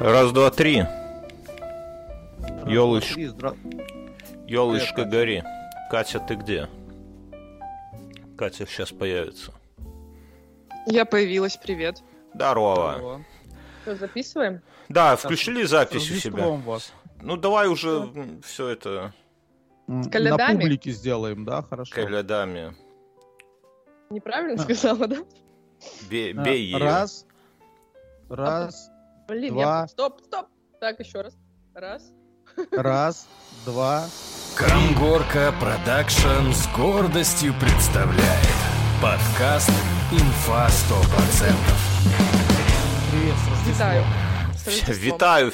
Раз, два, три. Ёлышко Привет, гори. Катя, ты где? Катя сейчас появится. Я появилась, привет. Здорово. Здорово. Что, записываем? Да, включили запись у себя. Вас. Ну давай уже все это На колядами? публике сделаем, да, хорошо. колядами. Неправильно А. сказала, да? Бей, А, бей её. Раз, раз, Блин, Два. я... Стоп, стоп. Так, еще раз. Раз. раз, два. Камгорка Production с гордостью представляет подкаст «Инфа 100%». Привет, с. Вітаю. С. Вітаю.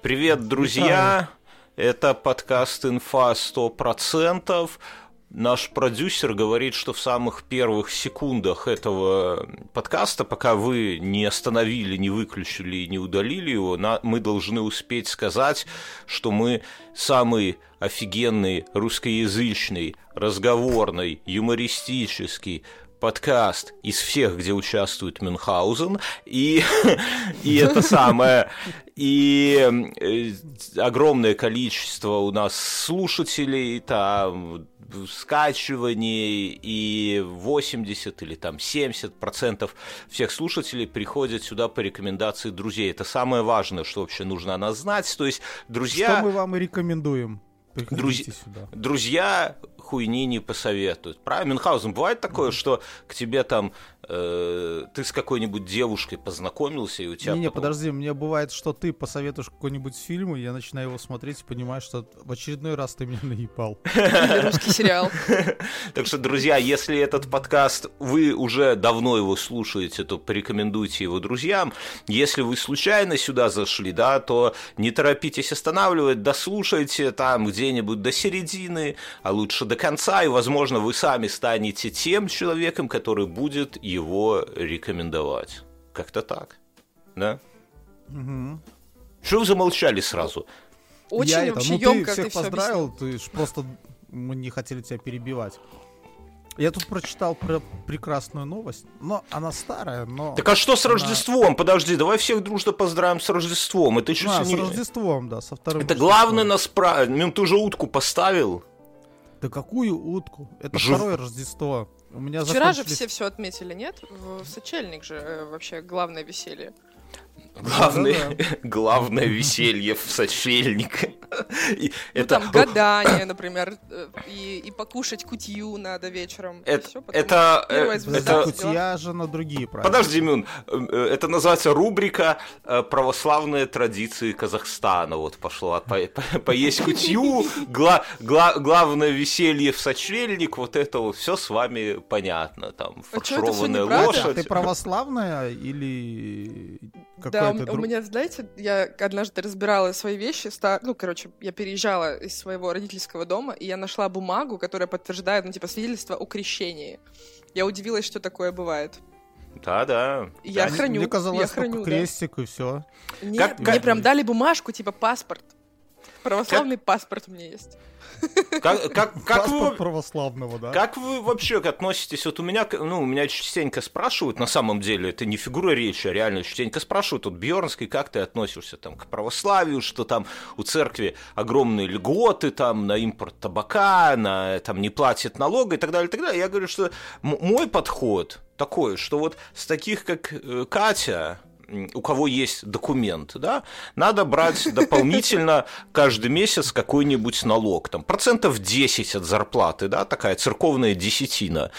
Привет, друзья. Это подкаст «Инфа 100%». Наш продюсер говорит, что в самых первых секундах этого подкаста, пока вы не остановили, не выключили и не удалили его, мы должны успеть сказать, что мы самый офигенный русскоязычный, разговорный, юмористический подкаст из всех, где участвует Мюнхгаузен, и, и это самое, и э, огромное количество у нас слушателей, там, скачиваний, и 80 или там 70 процентов всех слушателей приходят сюда по рекомендации друзей. Это самое важное, что вообще нужно о нас знать. То есть, друзья... Что мы вам и рекомендуем. Друзья- сюда. друзья хуйни не посоветуют. Правильно, Мюнхгаузен, бывает такое, что к тебе там э, ты с какой-нибудь девушкой познакомился, и у тебя... Не-не, потом- подожди, мне бывает, что ты посоветуешь какой-нибудь фильм, и я начинаю его смотреть и понимаю, что в очередной раз ты меня наебал. Русский сериал. Так что, друзья, если этот подкаст, вы уже давно его слушаете, то порекомендуйте его друзьям. Если вы случайно сюда зашли, да, то не торопитесь останавливать, дослушайте там где-нибудь до середины, а лучше до конца, и, возможно, вы сами станете тем человеком, который будет его рекомендовать. Как-то так. Да? Мгм. Что вы замолчали сразу? Очень я это, вообще ну ты емко всех ты все поздравил, ты ж просто мы не хотели тебя перебивать. Я тут прочитал про прекрасную новость, но она старая, но... Так а что с она- Рождеством? Подожди, давай всех дружно поздравим с Рождеством. Это чуть А, ли с не- Рождеством, да, со вторым Это главное нас про... Мим, ты уже утку поставил? Да какую утку? Это Жив- второе Рождество. У меня Вчера же закончились- все все отметили, нет? В в сочельник же э, вообще главное веселье. Главное, главное веселье в сочельник. И Ну, это, там гадание, например, э, и, и покушать кутью надо вечером. это, потом это, э, первое Подожди, это- кутья же на другие праздники. Подожди, Мюн, э, это называется рубрика «Православные традиции Казахстана». Вот пошла по- по- поесть кутью, гла- гла- главное веселье в сочельник, вот это вот все с вами понятно. Там А фаршированная? А лошадь. ты православная или Да, у, м- у друг? меня, знаете, я однажды разбирала свои вещи, ста- ну, короче, я переезжала из своего родительского дома, и я нашла бумагу, которая подтверждает, ну, типа, свидетельство о крещении. Я удивилась, что такое бывает. Да-да. И Я Мне- храню, Мне казалось, я храню, да. крестик и все. Нет, Как- мне как- прям дали бумажку, типа, паспорт. Православный паспорт у меня есть. Как, как, как вы... Паспорт православного, да? Как вы вообще относитесь? Вот у меня, ну, у меня частенько спрашивают, на самом деле, это не фигура речи, а реально частенько спрашивают, вот Бьернский, как ты относишься там к православию, что там у церкви огромные льготы там на импорт табака, на там не платит налога и так далее, и так далее. Я говорю, что мой подход такой, что вот с таких, как э, Катя, у кого есть документ, да, надо брать дополнительно каждый месяц какой-нибудь налог, там, процентов 10 от зарплаты, да, такая церковная десятина.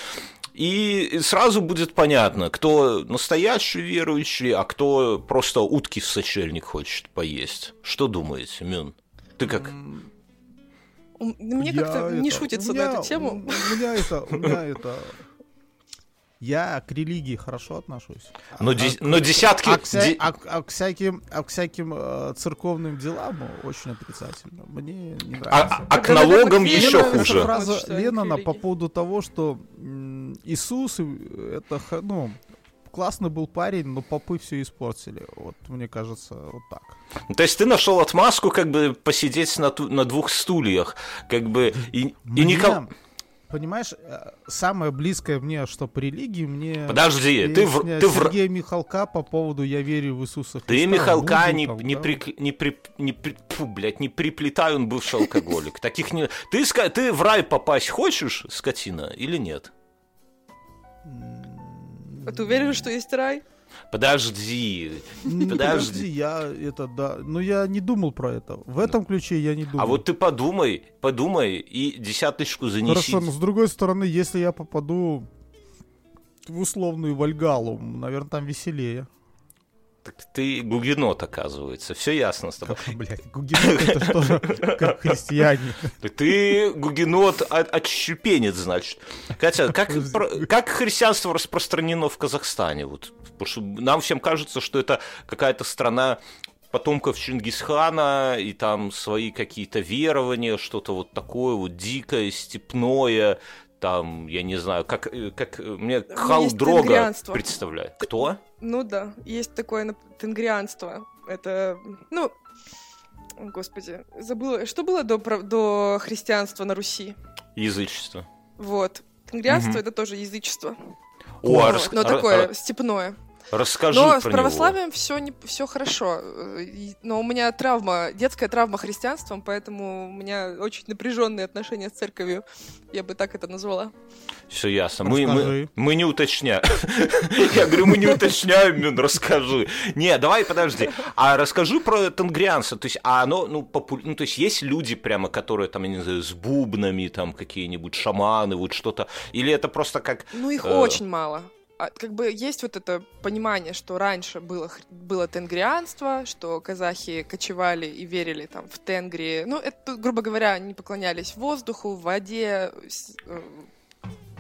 И сразу будет понятно, кто настоящий верующий, а кто просто утки в сочельник хочет поесть. Что думаете, Мюн? Ты как? Мне как-то не это- шутится на эту тему. У меня это, у меня это... Я к религии хорошо отношусь. Но, А- де- но десятки... А к, вся- де- а а к всяким, а к всяким э, церковным делам очень отрицательно. Мне не нравится. А, а к налогам так еще верно, Это хуже. фраза они Леннона по поводу того, что м, Иисус э, это ну классный был парень, но попы все испортили. Вот мне кажется, вот так. Ну, То есть ты нашел отмазку, как бы посидеть на, ту- на двух стульях, как бы и, и Мне- никого. Понимаешь, э, самое близкое мне, что по религии, мне... Подожди, ты, в, ты, в, Сергея Михалка по поводу «Я верю в Иисуса Христа». ты Михалка Будду не, там, не, да? при, не, при, не, при, фу, блядь, не приплетай, он бывший алкоголик. Таких не... Ты, ты в рай попасть хочешь, скотина, или нет? А ты уверен, что есть рай? Подожди, Не, подожди. я это, да, ну я не думал про это. В этом ключе я не думал. А вот ты подумай, подумай и десяточку занеси. Хорошо, но с другой стороны, если я попаду в условную Вальгалу, наверное, там веселее. Так ты гугенот, оказывается. Все ясно с тобой. Как, блядь, гугенот это что же, как христиане. Ты гугенот от- отщепенец, значит. Катя, как, как христианство распространено в Казахстане? Вот, потому что нам всем кажется, что это какая-то страна потомков Чингисхана, и там свои какие-то верования, что-то вот такое вот дикое, степное, там, я не знаю, как, э, как э, мне Халдрога тенгрианство. представляет. Кто? Ну да, есть такое тенгрианство. Это, ну, господи, забыла, что было до, до христианства на Руси? Язычество. Вот. Тенгрианство Мгм. это тоже язычество. О, а Вот, рас- но такое степное. Расскажи Но про с него. православием все не все хорошо. Но у меня травма, детская травма христианством, поэтому у меня очень напряженные отношения с церковью. Я бы так это назвала. Все ясно. Мы, мы, Расскажи. мы не уточняем. Я говорю, мы не уточняем, Мюн, расскажи. Не, давай, подожди. А расскажи про тенгрианство. То есть, а оно, ну, попу- ну, то есть, есть люди прямо, которые там, я не знаю, с бубнами, там, какие-нибудь шаманы, вот что-то. Или это просто как... Ну, их Э. очень мало. А, как бы есть вот это понимание, что раньше было, было тенгрианство, что казахи кочевали и верили там в тенгри. Ну, это, грубо говоря, они поклонялись воздуху, воде, э,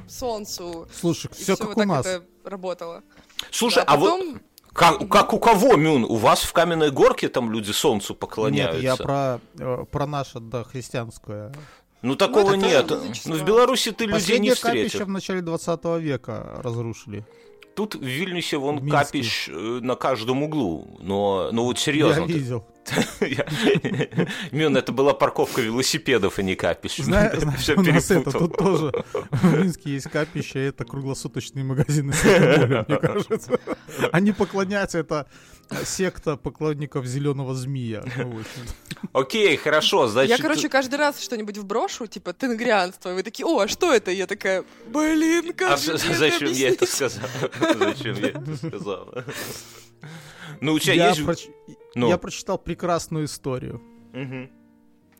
солнцу. Слушай, И все всё как вот у так нас. это работало. Слушай, Да, а вот потом- как, как у кого, Мюн? У вас в Каменной Горке там люди солнцу поклоняются? Нет, я про, э, про наше, да, христианское. Ну, такого это нет. Ну, в Беларуси ты людей не встретишь. капище в начале 20 века разрушили. Тут в Вильнюсе вон В Минске. капищ э, на каждом углу. Но, ну вот серьезно. Я видел. Мюн, это была парковка велосипедов, а не капищ. Зна- Ты знаешь, всё у нас это перепутал. тут тоже в Минске есть капище, это круглосуточные магазины мне кажется. Они поклоняются, это секта поклонников зеленого змея. Окей, хорошо, значит... Я, короче, каждый раз что-нибудь вброшу, типа тенгрианство, и вы такие, о, а что это? И я такая, блин, как а же мне это зачем я это объяснить?» сказал? Зачем я это сказал? Ну, у тебя Я есть... Ну. Я прочитал прекрасную историю.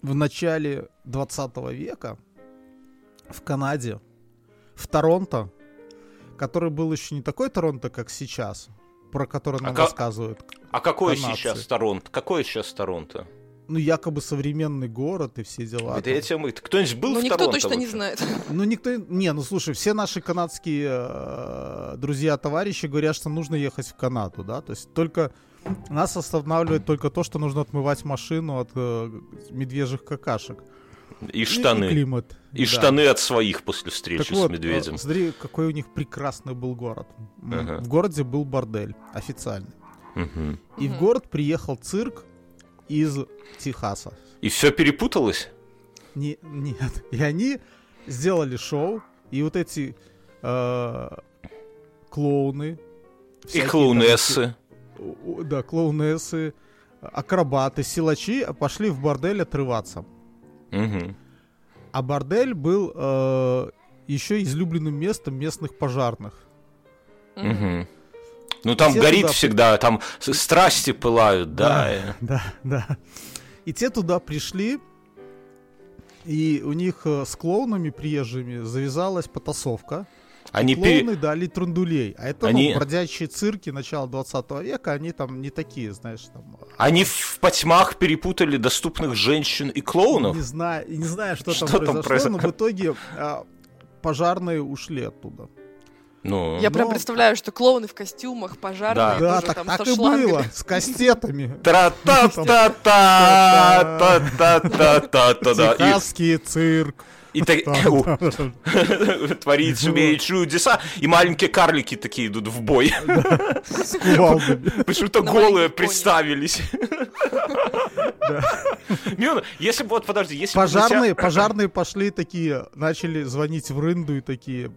В начале 20 века в Канаде, в Торонто, который был еще не такой Торонто, как сейчас, про который нам ка- рассказывают. А какой Канадцы. сейчас Торонто? Какой сейчас Торонто? Ну, якобы современный город и все дела. Это там. я тебе- Кто-нибудь был Ну, в никто Торонто точно не вообще? знает. Ну, никто... Не, ну, слушай, все наши канадские э, друзья, товарищи говорят, что нужно ехать в Канаду, да? То есть только... Нас останавливает только то, что нужно отмывать машину от э, медвежьих какашек. И Ну, И штаны. климат. И да. штаны от своих после встречи Так с вот, медведем. э, смотри, какой у них прекрасный был город. Ага. В городе был бордель официальный. Мгм. И в Мгм. город приехал цирк из Техаса. И все перепуталось? Не, нет. И они сделали шоу, и вот эти э, клоуны. И там клоунессы. эти- у- Да, клоунессы, акробаты, силачи пошли в бордель отрываться. Мгм. А бордель был э, еще излюбленным местом местных пожарных. Мгм. Ну там горит туда- всегда, там страсти пылают, да. и- Да, да. И те туда пришли, и у них э, с клоунами приезжими завязалась потасовка. Они Клоуны пере- дали трандулей. А это Они- ну, бродячие цирки начала 20 века, они там не такие, знаешь, там... э, Они в потьмах перепутали доступных женщин и клоунов. Не знаю, не знаю, что, Что там там произошло, но в итоге а, пожарные ушли оттуда. Ну, Я прям Но- представляю, что клоуны в костюмах, пожарные, Да, тоже так, там так со и шлангами. было, с кастетами. Техасский цирк. И так... Творить умеет чудеса. И маленькие карлики такие идут в бой. Почему-то голые представились. Миона, если бы, вот подожди, если пожарные пошли такие, начали звонить в рынду и такие...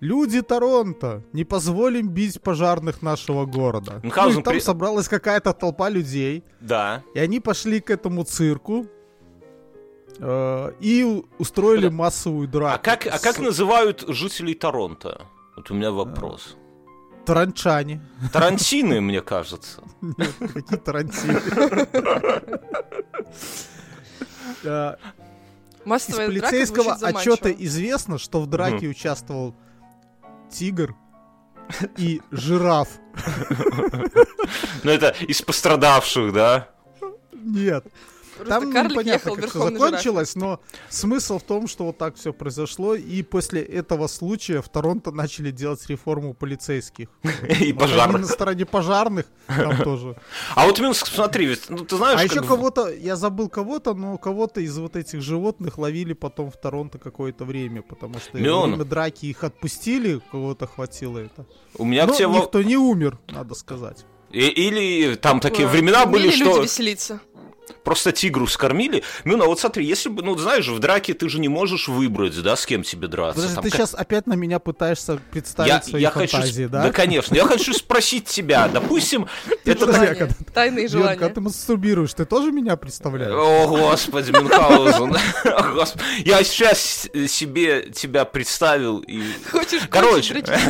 Люди Торонто, не позволим бить пожарных нашего города. Ну, и там при- собралась какая-то толпа людей, Да. и они пошли к этому цирку э, и устроили Подо- массовую драку. А как, а как называют жителей Торонто? Вот у меня вопрос. Таранчане. Тарантины, мне кажется. Нет, какие тарантины. Э, Из полицейского отчета известно, что в драке участвовал тигр и жираф. Ну, это из пострадавших, да? Нет. Там карлик непонятно, ехал как все жирафе. закончилось, но смысл в том, что вот так все произошло, и после этого случая в Торонто начали делать реформу полицейских. И Они на пожарных. стороне пожарных там тоже. А вот, Минск, смотри, ведь, ну, ты знаешь, А еще кого-то, я забыл кого-то, но кого-то из вот этих животных ловили потом в Торонто какое-то время, потому что время драки их отпустили, кого-то хватило это. у меня к тебе... никто не умер, надо сказать. Или там такие времена были, люди что веселиться. Просто тигру скормили. Ну, вот смотри, если бы, ну, знаешь, в драке ты же не можешь выбрать, да, с кем тебе драться. Подожди, Там ты как- сейчас опять на меня пытаешься представить я, свои я хочу... фантазии, с- да? конечно. Я хочу спросить тебя. Допустим, это подожди, так- а когда- Тайные Дион, когда желания. ты мастурбируешь, ты тоже меня представляешь? О, господи, Мюнхгаузен. Я сейчас себе тебя представил и... Хочешь Короче. Простите.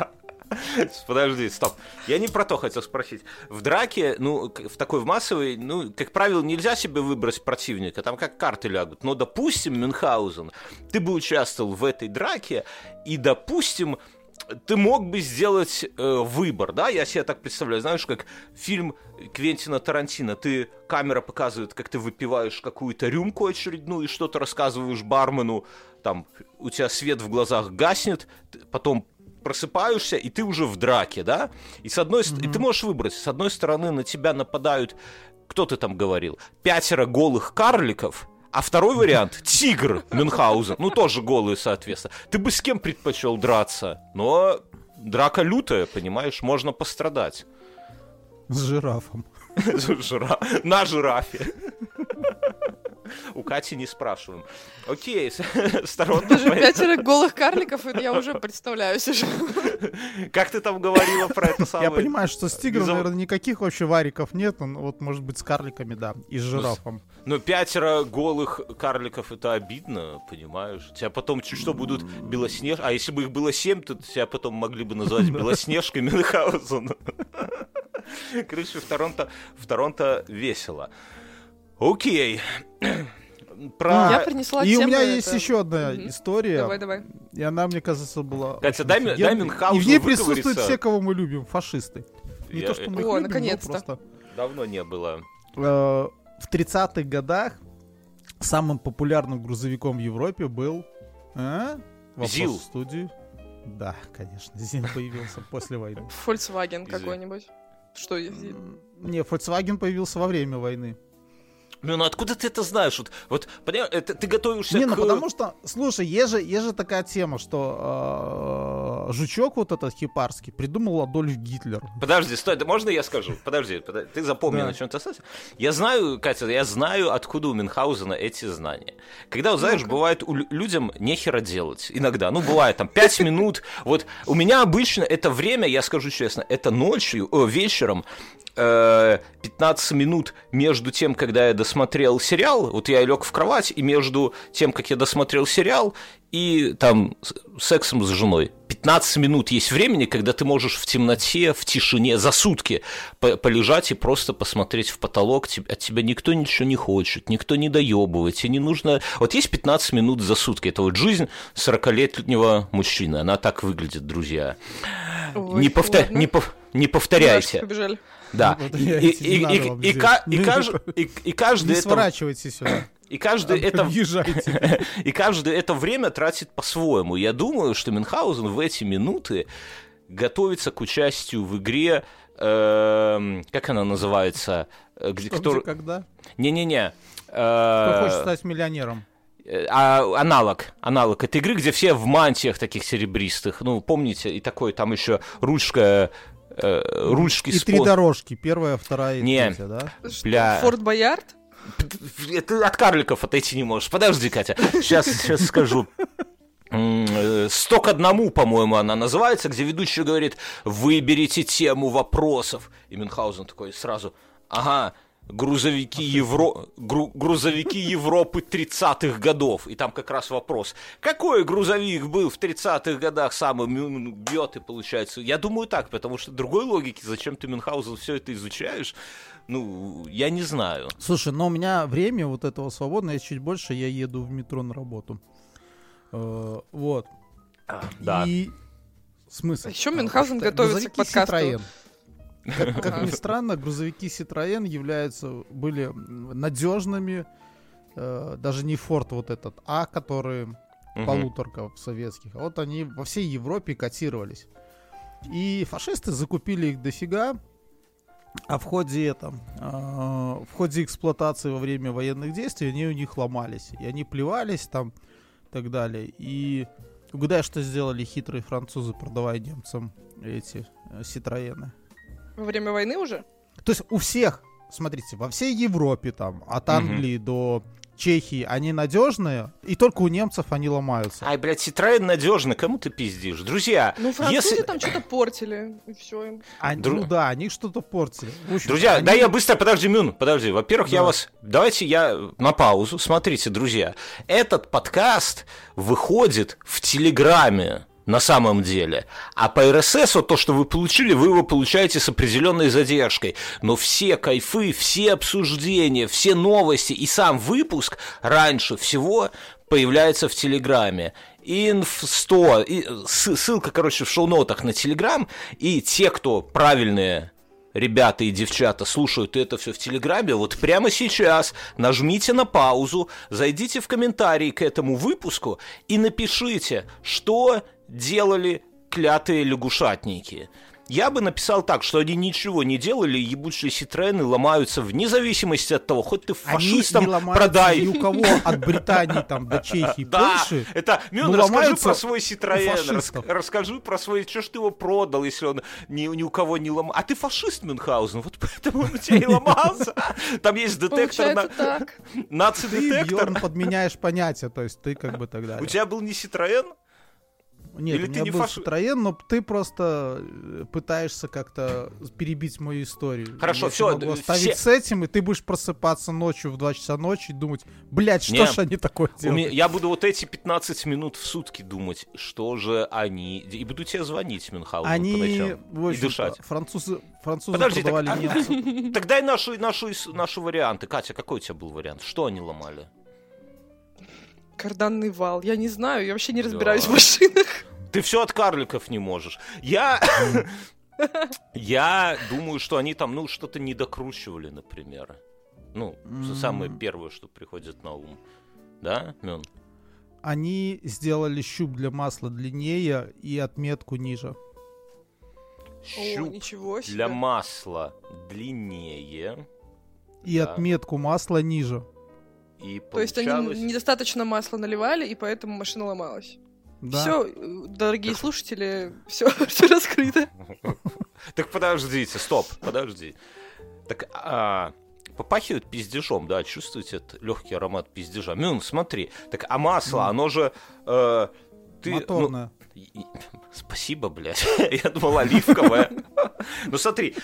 Подожди, стоп. Я не про то хотел спросить. В драке, ну, в такой в массовой, ну, как правило, нельзя себе выбрать противника, там как карты лягут. Но, допустим, Мюнхгаузен, ты бы участвовал в этой драке, и, допустим, ты мог бы сделать э, выбор, да? Я себе так представляю, знаешь, как фильм Квентина Тарантино. Ты, камера показывает, как ты выпиваешь какую-то рюмку очередную и что-то рассказываешь бармену, там, у тебя свет в глазах гаснет, потом просыпаешься, и ты уже в драке, да? И с одной ст- и ты можешь выбрать, с одной стороны на тебя нападают, кто ты там говорил, пятеро голых карликов, а второй вариант — тигр Мюнхгаузен, ну тоже голые, соответственно. Ты бы с кем предпочел драться? Но драка лютая, понимаешь, можно пострадать. С жирафом. Жира- На жирафе. У Кати не спрашиваем. Окей, сторон Даже пятеро голых карликов, это я уже представляю себе. Как ты там говорила про это самое? Я понимаю, что с тигром, наверное, никаких вообще вариков нет, но вот, может быть, с карликами, да, и с жирафом. Но пятеро голых карликов это обидно, понимаешь? Тебя потом чуть что будут белоснеж... А если бы их было семь, то тебя потом могли бы назвать Белоснежкой Мюнхгаузен. Короче, в Торонто, в Торонто весело. Окей. Про... Я принесла И у меня есть это- еще одна Мгм. история, Давай, давай. и она, мне кажется, была... Катя, дай дай. Мюнхгаузену И в ней присутствуют все, кого мы любим, фашисты. Не Я- то, что мы их О, любим, но наконец-то. просто... Давно не было. Э, в 30-х годах самым популярным грузовиком в Европе был... А? Вопрос ЗИЛ. в студию. Да, конечно, ЗИЛ появился после войны. Volkswagen какой-нибудь. Что есть? Не, Volkswagen появился во время войны. Ну, ну откуда ты это знаешь? Вот, вот понимаешь, это ты готовишься Не, к... ну потому что, слушай, есть же, есть же такая тема, что э, жучок вот этот хипарский придумал Адольф Гитлер. Подожди, стой, да можно я скажу? Подожди, подожди, ты запомни, Да. на чем ты остался. Я знаю, Катя, я знаю, откуда у Мюнхгаузена эти знания. Когда, вот, знаешь, бывает у лю- людям нехера делать иногда. Ну, бывает там 5 минут. Вот у меня обычно это время, я скажу честно, это ночью, о, вечером, э, 15 минут между тем, когда я досмотрел сериал, вот я лег в кровать, и между тем, как я досмотрел сериал, и там сексом с женой. 15 минут есть времени, когда ты можешь в темноте, в тишине, за сутки по- полежать и просто посмотреть в потолок. От тебя никто ничего не хочет, никто не доебывает, тебе не нужно... Вот есть 15 минут за сутки. Это вот жизнь 40-летнего мужчины. Она так выглядит, друзья. Ой, не, повтор- не, пов- не повторяйте. Да. И, каждый Не сворачивайте сюда. И каждый это Езжайте. и каждый это время тратит по-своему. Я думаю, что Мюнхгаузен в эти минуты готовится к участию в игре, эм, как она называется, э, где, Что, который... где, когда? Не-не-не. Кто э, хочет стать миллионером? э, а, аналог, аналог этой игры, где все в мантиях таких серебристых. Ну, помните, и такой там еще ручка, э, ручки И с три дорожки. Первая, вторая и Не. третья, да? Что, Бля. Форт Боярд? Ты от карликов отойти не можешь. Подожди, Катя. Сейчас, сейчас скажу. Э, Сто к одному, по-моему, она называется, где ведущий говорит, выберите тему вопросов. И Мюнхгаузен такой сразу, ага, грузовики, Евро... гру- грузовики Европы 30-х годов. И там как раз вопрос, какой грузовик был в 30-х годах самым бьет и получается. Я думаю так, потому что другой логики, зачем ты Мюнхгаузен все это изучаешь, ну, я не знаю. Слушай, но у меня время вот этого свободное, чуть больше, я еду в метро на работу. Э, Вот. Да. И смысл. А ещё Мюнхгаузен готовится к грузовики подкасту. Как, как ни странно, грузовики Citroën являются, были надежными, э, даже не Ford вот этот, а который Мгм. полуторка в советских. А вот они во всей Европе котировались. И фашисты закупили их дофига, а в ходе это, а, в ходе эксплуатации во время военных действий они у них ломались. И они плевались там и так далее. И угадай, что сделали хитрые французы, продавая немцам эти э, Ситроены. Во время войны уже? То есть у всех, смотрите, во всей Европе там, от. Англии до Чехии, они надежные, и только у немцев они ломаются. Ай, блядь, Citroёn надежно, кому ты пиздишь? Друзья, Ну, французы если... там что-то портили, и все. Они- Дру- Ну да, они что-то портили. Общем, Друзья, они- да я быстро, подожди, Мюн, подожди. Во-первых, я Да. вас... Давайте я на паузу. Смотрите, друзья, этот подкаст выходит в Телеграме на самом деле. А по РСС то, что вы получили, вы его получаете с определенной задержкой. Но все кайфы, все обсуждения, все новости и сам выпуск раньше всего появляется в Телеграме. Инф 100, и, э, ссылка, короче, в шоу-нотах на Телеграм, и те, кто правильные ребята и девчата слушают это все в Телеграме, вот прямо сейчас нажмите на паузу, зайдите в комментарии к этому выпуску и напишите, что делали клятые лягушатники. Я бы написал так, что они ничего не делали, ебучие ситрены ломаются вне зависимости от того, хоть ты Они фашистам не ломаются продай. ни у кого от Британии там до Чехии, Да, Польши. это, Мюн, ну, расскажи ломаются про свой Citroёn, рас- расскажи про свой, что ж ты его продал, если он ни, ни у кого не ломал. А ты фашист, Мюнхгаузен, вот поэтому он у тебя и ломался. Там есть детектор, на- так. Ты, наци-детектор. Бьорн, подменяешь понятия, то есть ты как бы тогда. У тебя был не Citroёn? Нет, или у ты меня не был фаши- Citroёn, но ты просто э, пытаешься как-то перебить мою историю. Хорошо, Я тебя могу д- оставить все- с этим, и ты будешь просыпаться ночью в 2 часа ночи и думать, блядь, что Не, ж они такое У меня- делают? я буду вот эти 15 минут в сутки думать, что же они... И буду тебе звонить, Мюнхгаузен, по Они, ночам. в И дышать. французы, французы Подожди, так- продавали а- немцам. Так дай наши, наши, наши варианты. Катя, какой у тебя был вариант? Что они ломали? Карданный вал. Я не знаю, я вообще не разбираюсь Да. в машинах. Ты все от карликов не можешь. Я... Я думаю, что они там, ну, что-то не докручивали, например. Ну, самое первое, что приходит на ум. Да, Мюн? Они сделали щуп для масла длиннее и отметку ниже. О, Щуп ничего себе. для масла длиннее. И Да. отметку масла ниже. И То есть получалось... они недостаточно масла наливали, и поэтому машина ломалась. Да. Все, дорогие слушатели, все, все раскрыто. Так подождите, стоп, подожди. Так, а, попахивает пиздежом, да, чувствуете этот легкий аромат пиздежа? Мюн, смотри, так, а масло, Ну. оно же... э, ты, ну, Моторная. и- и- Спасибо, блядь. Я думал, оливковое. Ну смотри,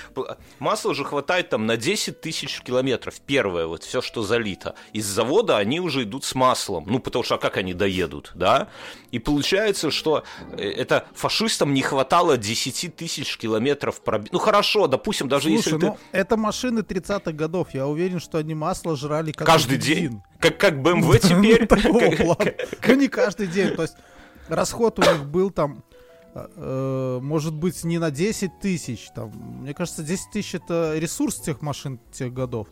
масла уже хватает там на 10 тысяч километров. Первое, вот все, что залито. Из завода они уже идут с маслом. Ну, потому что а как они доедут, да? И получается, что э, это фашистам не хватало 10 тысяч километров пробег. Ну хорошо, допустим, даже Слушай, если ты ну это машины 30-х годов. Я уверен, что они масло жрали как каждый бензин. день, как, как BMW теперь, Ну, плана. Ну, не каждый день. То есть расход у них был там, может быть, не на 10 тысяч. Там, мне кажется, 10 тысяч это ресурс тех машин тех годов.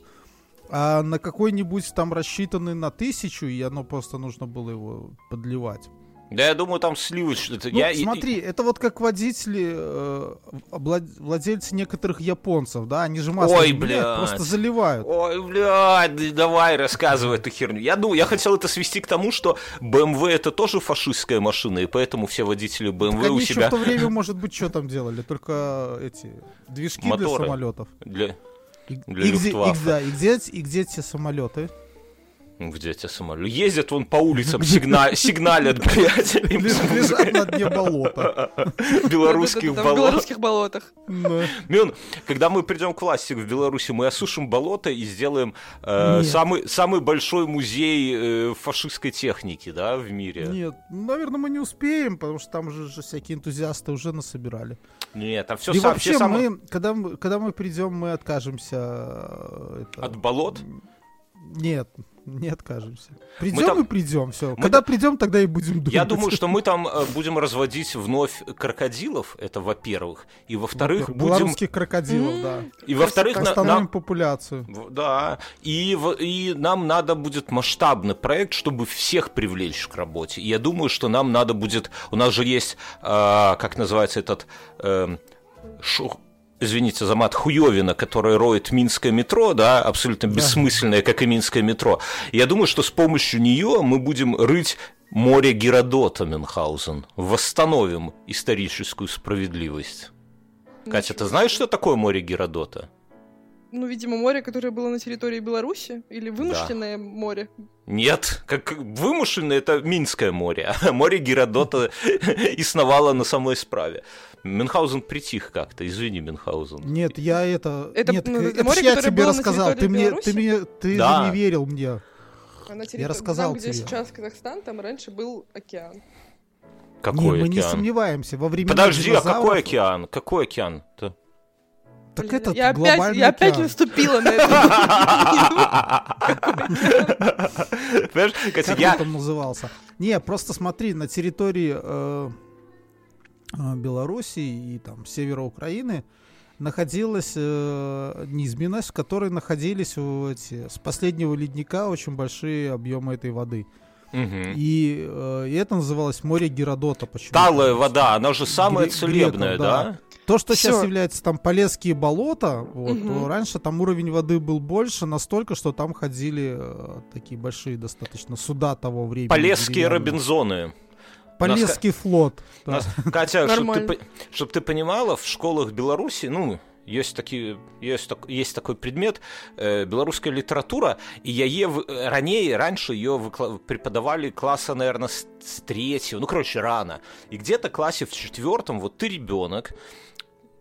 А на какой-нибудь там рассчитанный на тысячу, и оно просто нужно было его подливать. Да, я думаю, там сливочное. Ну, я, смотри, это вот как водители, э, владельцы некоторых японцев, да, они же масло Ой, меняют, блядь. просто заливают. Ой, блядь, да давай рассказывай эту херню. Я думаю, я хотел это свести к тому, что BMW это тоже фашистская машина, и поэтому все водители BMW Так они у еще себя в то время, может быть, что там делали? Только эти движки для Моторы. самолетов. для... Для и где, и, да, и где, и где те самолеты? Где эти самолеты? Ездят вон по улицам, сигна- сигналят, блядь, Лежат на дне болота. белорусских Да-да-да, В болот. белорусских болотах. Да. Мюн, когда мы придем к власти в Беларуси, мы осушим болото и сделаем э, самый, самый большой музей э, фашистской техники, да, в мире. Нет, ну, наверное, мы не успеем, потому что там же, всякие энтузиасты уже насобирали. Нет, там все, и вообще мы, когда мы, придем, мы откажемся. э, от болот. Нет, не откажемся. Придем там- и придем, все. мы Когда придем, тогда и будем думать. Я думаю, что мы там э, будем разводить вновь крокодилов, это во-первых, и во-вторых будем, Белорусских крокодилов, да. и во-вторых на- Остановим нам, популяцию. Да, и, в- и нам надо будет масштабный проект, чтобы всех привлечь к работе. И я думаю, что нам надо будет... У нас же есть, а, как называется этот... шу- Извините за мат, хуевина, которая роет Минское метро, да, абсолютно бессмысленное, как и Минское метро. Я думаю, что с помощью нее мы будем рыть море Геродота, Мюнхгаузен, восстановим историческую справедливость. Катя, ты знаешь, что такое море Геродота? Ну, видимо, море, которое было на территории Беларуси? Или вымышленное море? Нет, как вымышленное это Минское море, а море Геродота и сновало на самой справе. Мюнхгаузен притих как-то, извини, Мюнхгаузен. Нет, я это... Это, Нет, ну, это море, я которое тебе было на рассказал. Ты мне, ты мне, ты Да. же не верил мне. А на территори- рассказал там, где тебе. сейчас Казахстан, там раньше был океан. Какой не, мы не океан? сомневаемся. Во времена Подожди, а динозавров- какой океан? Какой океан? Так Блин, этот я опять, глобальный я опять наступила на это. Как я... он там назывался? Не, просто смотри, на территории э, э, Белоруссии и там севера Украины находилась э, низменность, в которой находились эти, с последнего ледника очень большие объемы этой воды. Мгм. И, э, и это называлось море Геродота. Почему? Талая вода, она же самая Гре- целебная, греков, да? То, что сейчас Всё. является там Полесские болота, вот, Мгм. то раньше там уровень воды был больше, настолько, что там ходили э, такие большие достаточно суда того времени. Полесские. Робинзоны. Полесский флот. У да. нас, Катя, чтобы ты, чтоб ты понимала, в школах Беларуси, ну, есть, такие, есть, так- есть такой предмет э, белорусская литература, и я е, в- э, ранее, раньше ее преподавали класса, наверное, с, с третьего, ну, короче, рано. И где-то в классе в четвертом, вот ты ребенок,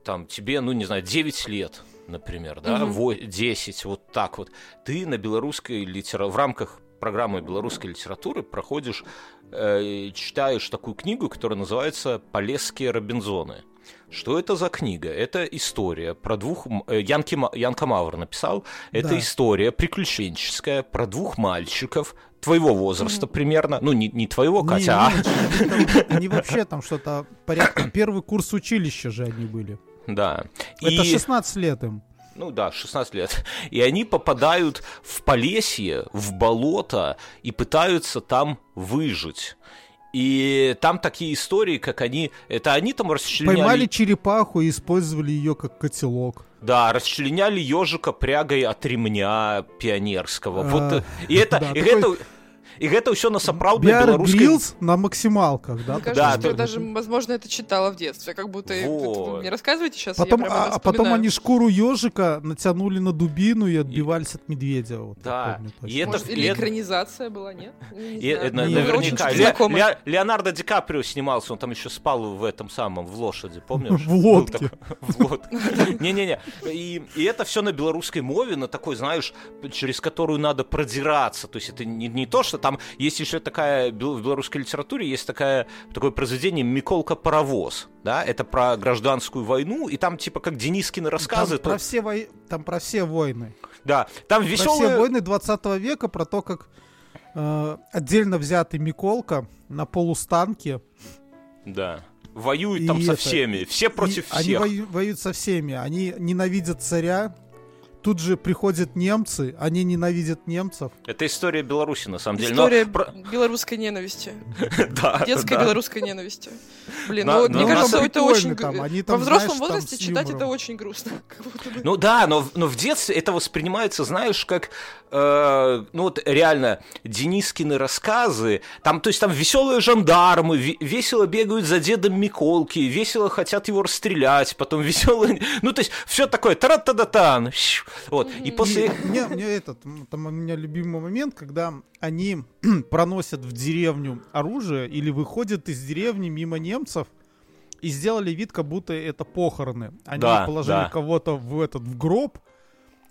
там, тебе, ну, не знаю, 9 лет, например, да, во- 10, вот так вот, ты на белорусской литературе, в рамках программы белорусской литературы проходишь, э, читаешь такую книгу, которая называется «Полесские Робинзоны». Что это за книга? Это история про двух... э, Янки, Ма- Янка Мавр написал. Это Да. история приключенческая про двух мальчиков твоего возраста примерно. Ну, не, не твоего, Не, Катя, а... меньше, они, там- они вообще там что-то порядка. Первый курс училища же они были. Да. Это И- 16 лет им. Ну да, 16 лет. И они попадают в Полесье, в болото, и пытаются там выжить. И там такие истории, как они... Это они там расчленяли... Поймали черепаху и использовали ее как котелок. Да, расчленяли ежика прягой от ремня пионерского. А, вот, и это, да, и такой- это, и это все на сапраўднай беларускай... На максималках, да? Мне так кажется, Да, я даже, возможно, это читала в детстве. Как будто Вот. мне рассказываете сейчас, Потом, а, а потом они шкуру ежика натянули на дубину и отбивались от медведя. Вот, Да, помню и это- Может, или и экранизация была, нет? Не И, Не, наверняка. Леонардо Ди Каприо снимался, он там еще спал в этом самом, в лошади, помнишь? В лодке. лодке. Не-не-не. И, и это все на белорусской мове, на такой, знаешь, через которую надо продираться. То есть это не, не то, что там есть еще такая, в белорусской литературе есть такая, такое произведение «Миколка паровоз». Да, это про гражданскую войну, и там типа как Денискины рассказы. Там про, все вой- там про все войны. Да, там Про все веселые... войны 20 века, про то, как э, отдельно взятый Миколка на полустанке. Да. Воюют И там со это- всеми, все против и Они всех. вою- воюют со всеми. Они ненавидят царя, тут же приходят немцы, они ненавидят немцев. Это история Беларуси, на самом деле. История Но белорусской ненависти. да, Детской белорусской ненависти. Блин, ну, мне кажется, это очень... Во взрослом возрасте читать это очень грустно. Ну да, но, но в детстве это воспринимается, знаешь, как, э, ну вот реально, Денискины рассказы, там, то есть там веселые жандармы, ве- весело бегают за дедом Миколки, весело хотят его расстрелять, потом веселые, ну то есть все такое, тара-та-да-тан, щу. Вот, и после... Мне, мне этот, там у меня любимый момент, когда они проносят в деревню оружие или выходят из деревни мимо немцев и сделали вид, как будто это похороны. Они Да, положили да. кого-то в этот в гроб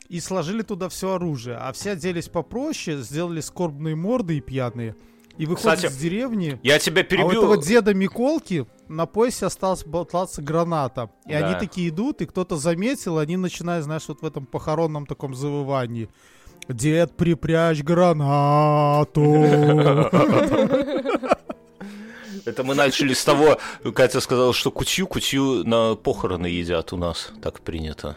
и сложили туда все оружие, а все оделись попроще, сделали скорбные морды и пьяные. И выходят Кстати, из деревни, Я тебя а у перебью. этого деда Миколки на поясе осталась болтаться граната. И Да. они такие идут, и кто-то заметил, они начинают, знаешь, вот в этом похоронном таком завывании. Дед, припрячь гранату. Это мы начали с того, Катя сказала, что кутью, кутью на похороны едят у нас, так принято.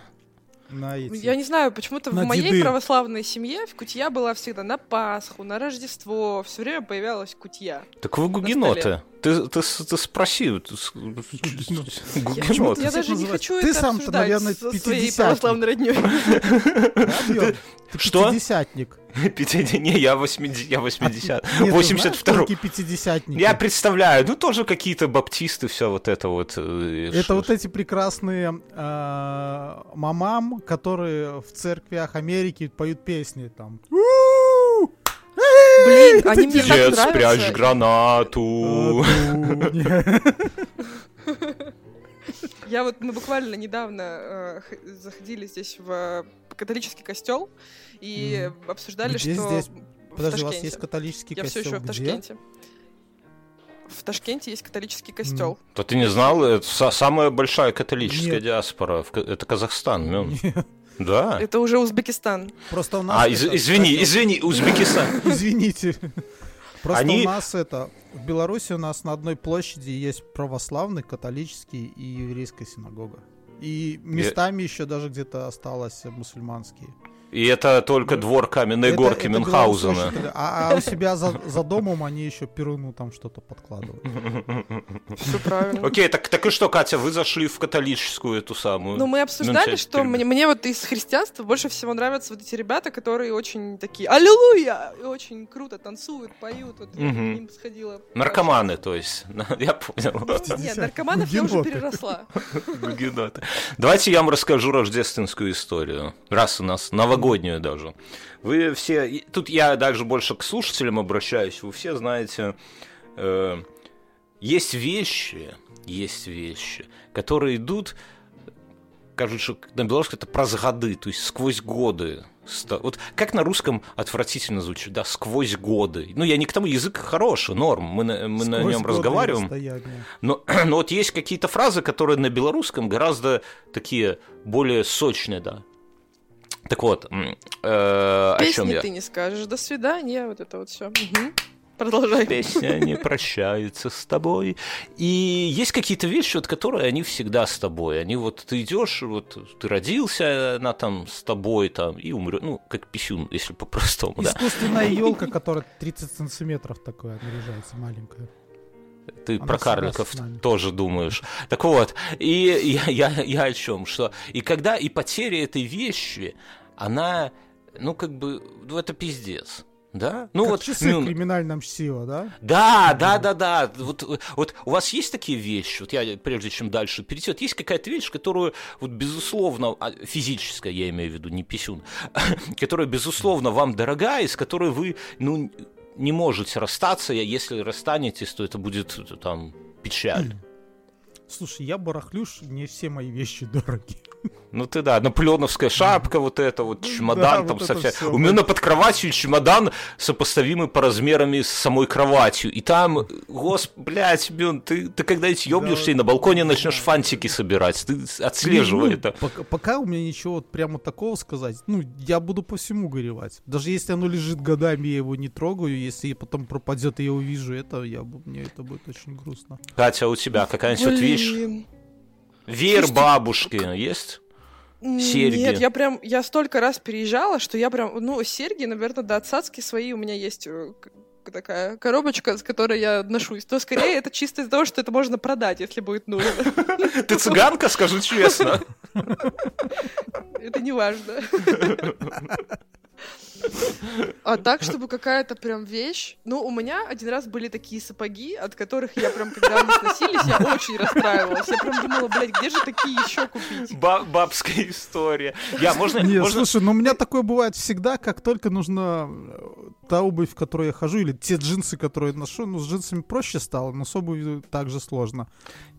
На эти. Я не знаю, почему-то На в моей деды. православной семье в кутья была всегда на Пасху, на Рождество, все время появлялась кутья. Так вы гугеноты. Ты, ты, ты спроси. ты с- Гугеноты. Я даже не хочу Ты это сам-то, обсуждать наверное, со своей православной родней. Ты Что? пятидесятник. Пяти- Не, я 80, я 80. Нет, ты 82 знаешь, какие пятидесятники? Я представляю, ну тоже какие-то баптисты, все вот это вот. э, Это ш- вот эти прекрасные э, мамам, которые в церквях Америки поют песни там. Блин, они мне так Дед, спрячь нравятся. гранату. Я вот, мы буквально недавно э, заходили здесь в э, католический костел и обсуждали, Где что... здесь? Подожди, у вас есть католический Я все костел? еще в? Ташкенте. В Ташкенте есть католический костел. То ты не знал, это са- самая большая католическая Нет. диаспора. Это Казахстан, Мён. Нет. Да. Это уже Узбекистан. Просто у нас... А, из- это- извини, извини, Узбекистан. Извините. Просто Они- у нас это... В Беларуси у нас на одной площади есть православный, католический и еврейская синагога. И местами еще даже где-то осталось мусульманские. И это только двор каменной Это- горки это Мюнхгаузена. А, а у себя за, за домом они еще перуну там что-то подкладывают. Все правильно. Окей, так, так и что, Катя, вы зашли в католическую эту самую? Ну, мы обсуждали, что мне, мне вот из христианства больше всего нравятся вот эти ребята, которые очень такие «Аллилуйя!» и очень круто танцуют, поют. Вот я Мгм. к ним сходила. Наркоманы, то есть. Я понял. Нет, наркоманов я уже переросла. Давайте я вам расскажу рождественскую историю. Раз у нас новогоднюю даже. Вы все... Тут я даже больше к слушателям обращаюсь. Вы все знаете... э, есть вещи, есть вещи, которые идут, кажется, на белорусском это праз годы, то есть сквозь годы. Вот как на русском отвратительно звучит, да, сквозь годы. Ну, я не к тому, язык хороший, норм, мы на, мы на нем разговариваем. Но, но вот есть какие-то фразы, которые на белорусском гораздо такие более сочные, да. Так вот, э, о чем Песни я? ты не скажешь. До свидания. Вот это вот все. Продолжай. Песня не прощается с тобой. И есть какие-то вещи, вот, которые они всегда с тобой. Они вот ты идешь, вот ты родился, она там с тобой там и умрет. Ну, как писюн, если по-простому, да. Искусственная елка, которая 30 сантиметров такая наряжается, маленькая. Ты Она про карликов тоже думаешь. Так вот, и я, я, я о чем? Что и когда и потеря этой вещи, она, ну, как бы, ну, это пиздец. Да? Ну как вот, часы ну, в криминальном чтиво, да? да, да, да, да. Вот, вот у вас есть такие вещи, вот я прежде чем дальше перейти, вот есть какая-то вещь, которую, вот безусловно, а, физическая, я имею в виду, не писюн, которая, безусловно, вам дорога, и с которой вы, ну, не можете расстаться, если расстанетесь, то это будет э, там печаль. Слушай, я барахлюш, мне все мои вещи дороги. Ну ты да, наполеоновская шапка, вот это вот, чемодан Да, там вот со это вся- всё, У меня да. на под кроватью чемодан, сопоставимый по размерами с самой кроватью. И там, гос, блядь, Бюн, ты, ты когда-нибудь ёбнешься и на балконе начнешь фантики собирать. Ты отслеживай Ну, это. Пока, пока у меня ничего вот прямо такого сказать, ну, я буду по всему горевать. Даже если оно лежит годами, я его не трогаю, если потом пропадет, и я увижу это, я, мне это будет очень грустно. Катя, а у тебя какая-нибудь вот вещь? Веер бабушки есть? Серьги. Нет, я прям, я столько раз переезжала, что я прям, ну, серьги, наверное, до отсадки свои у меня есть э, такая коробочка, с которой я ношусь. Но скорее это чисто из-за того, что это можно продать, если будет нужно. Ты цыганка, скажу честно. Это не важно. А так, чтобы какая-то прям вещь... Ну, у меня один раз были такие сапоги, от которых я прям, когда они сносились, я очень расстраивалась. Я прям думала, блядь, где же такие еще купить? Ба- бабская история. Я, можно, Не, можно... слушай, ну у меня такое бывает всегда, как только нужно э, та обувь, в которой я хожу, или те джинсы, которые я ношу, ну, с джинсами проще стало, но с обувью также сложно.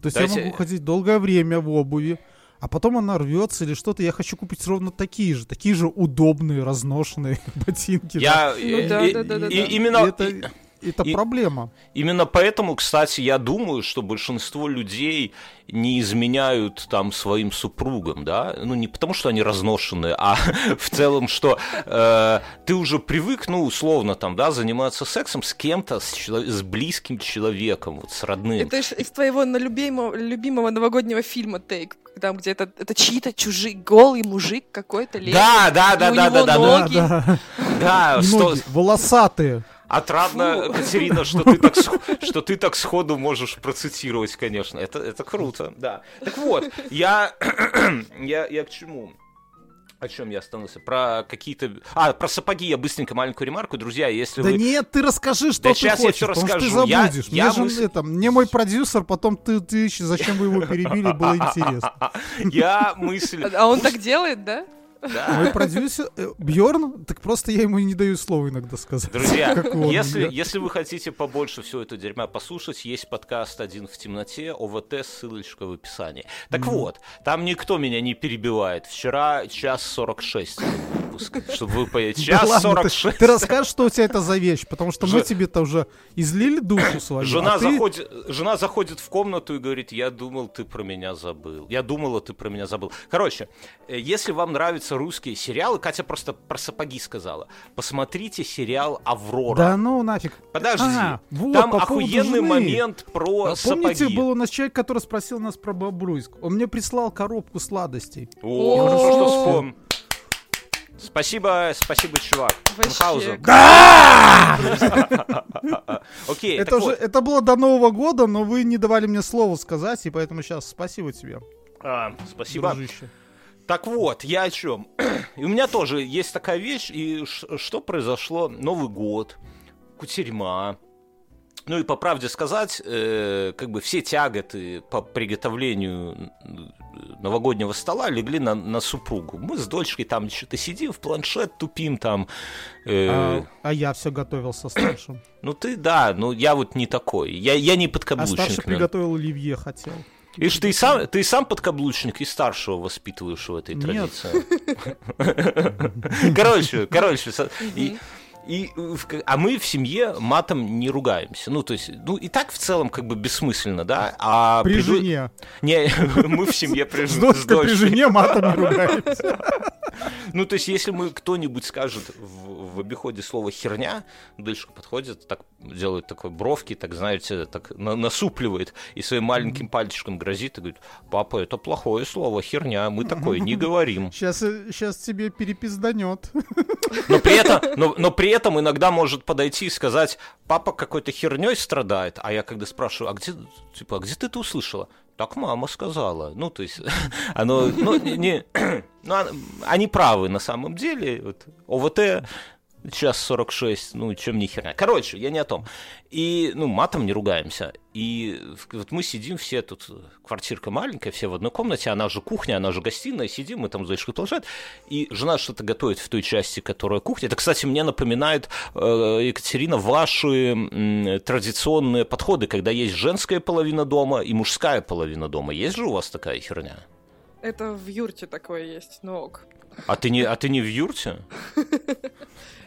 То есть Дайте- я могу ходить долгое время в обуви, а потом она рвется или что-то, я хочу купить ровно такие же, такие же удобные, разношенные ботинки. Я... Ну да, и- да, да, да, и- да. Именно... И это, это и- проблема. Именно поэтому, кстати, я думаю, что большинство людей не изменяют там своим супругам, да, ну не потому, что они разношенные, а в целом, что э, ты уже привык, ну условно там, да, заниматься сексом с кем-то, с, чело- с близким человеком, вот с родным. Это ж из твоего на любимого, любимого новогоднего фильма Тейк, там, где это, это чьи-то чужие, голый мужик какой-то лезет. Да, да, да, да, да, да. Да, да. да, волосатые. Отрадно, Фу. Катерина, что ты, так, что ты так сходу можешь процитировать, конечно. Это, это круто, да. Так вот, я, я, я к чему? О чем я остановился? Про какие-то... А, про сапоги я быстренько маленькую ремарку. Друзья, если Да вы... нет, ты расскажи, что Да ты я хочешь, что ты расскажу. Я- забудешь. я Мне же мысль- это, мне мой продюсер, потом ты, ты зачем вы его перебили, было интересно. Я мысль... А он так делает, да? Да. Мой продюсер Бьорн, так просто я ему не даю слова иногда сказать. Друзья, если, да. если вы хотите побольше всего это дерьма послушать, есть подкаст «Один в темноте», ОВТ, ссылочка в описании. Так вот, там никто меня не перебивает. Вчера час 46 выпуск, чтобы вы. Да Час ладно, 46. Ты, ты расскажешь, что у тебя это за вещь, потому что мы тебе-то уже излили душу свою. Жена, а ты- заходит, жена заходит в комнату и говорит, я думал, ты про меня забыл. Я думала, ты про меня забыл. Короче, э, если вам нравятся русские сериалы, Катя просто про сапоги сказала, посмотрите сериал «Аврора». Да ну нафиг. Подожди, А, вот, там по охуенный жены. момент про А помните, сапоги. был у нас человек, который спросил нас про Бобруйск? Он мне прислал коробку сладостей. О, хорошо, что вспомнил. Спасибо, спасибо, чувак. Вообще. Мюнхгаузен. Окей, это уже, это было до Нового года, но вы не давали мне слова сказать, и поэтому сейчас спасибо тебе, А, спасибо. дружище. Так вот, я о чем. И у меня тоже есть такая вещь, и что произошло? Новый год, кутерьма. Ну и по правде сказать, э, как бы все тяготы по приготовлению новогоднего стола легли на, на супругу. Мы с дочкой там что-то сидим, в планшет тупим там. э, А, а я все готовил со старшим. Ну ты, да, ну я вот не такой. Я, я не А подкаблучник. старший наверное. приготовил оливье хотел. Видишь, ты сам, ты сам подкаблучник и старшего воспитываешь в этой Нет. традиции. Короче, короче, и, и а мы в семье матом не ругаемся. Ну, то есть, ну, и так в целом как бы бессмысленно, да? А При приду- жене. Не, мы в семье при С при жене матом не ругаемся. Ну, то есть, если мы кто-нибудь скажет в, в обиходе слово херня, дальше подходит, так делает такой бровки, так, знаете, так на- насупливает и своим маленьким пальчиком грозит и говорит, папа, это плохое слово, херня, мы такое не говорим. Сейчас, сейчас тебе перепизданет. Но при этом, но, но при этом иногда может подойти и сказать, папа какой-то херней страдает, а я когда спрашиваю, а где, типа, а где ты это услышала? Так мама сказала. Ну, то есть, оно, ну, не, не- ну, а- они правы на самом деле. Вот, ОВТ час 46, ну, чем не херня. Короче, я не о том. И, ну, матом не ругаемся. И вот мы сидим все тут, квартирка маленькая, все в одной комнате, она же кухня, она же гостиная, сидим, мы там дочкой планшет, и жена что-то готовит в той части, которая кухня. Это, кстати, мне напоминает, э, Екатерина, ваши традиционные подходы, когда есть женская половина дома и мужская половина дома. Есть же у вас такая херня? Это в юрте такое есть, но ок. А ты не, а ты не в юрте?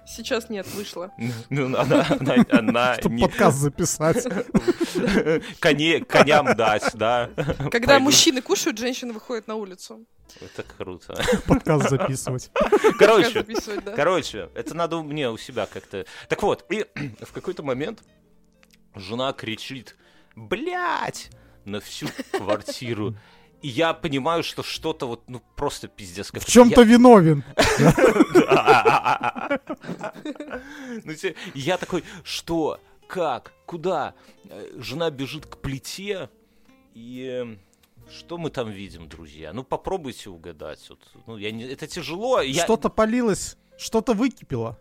Сейчас нет, вышло. Ну, она, она, она Чтобы не- подкаст записать. коне, коням дать, да. Когда Пойду. мужчины кушают, женщины выходят на улицу. Это круто. Подкаст записывать. Короче, Записывать, да. короче, это надо мне у себя как-то. Так вот, и в какой-то момент жена кричит, блять, на всю квартиру. И я понимаю, что что-то вот, ну, просто пиздец. В чем-то виновен. Ну, Я такой, что, как, куда? Э, Жена бежит к плите, и э, что мы там видим, друзья? Ну, попробуйте угадать. Вот, ну, я не... Это тяжело, я... Что-то полилось, что-то выкипело.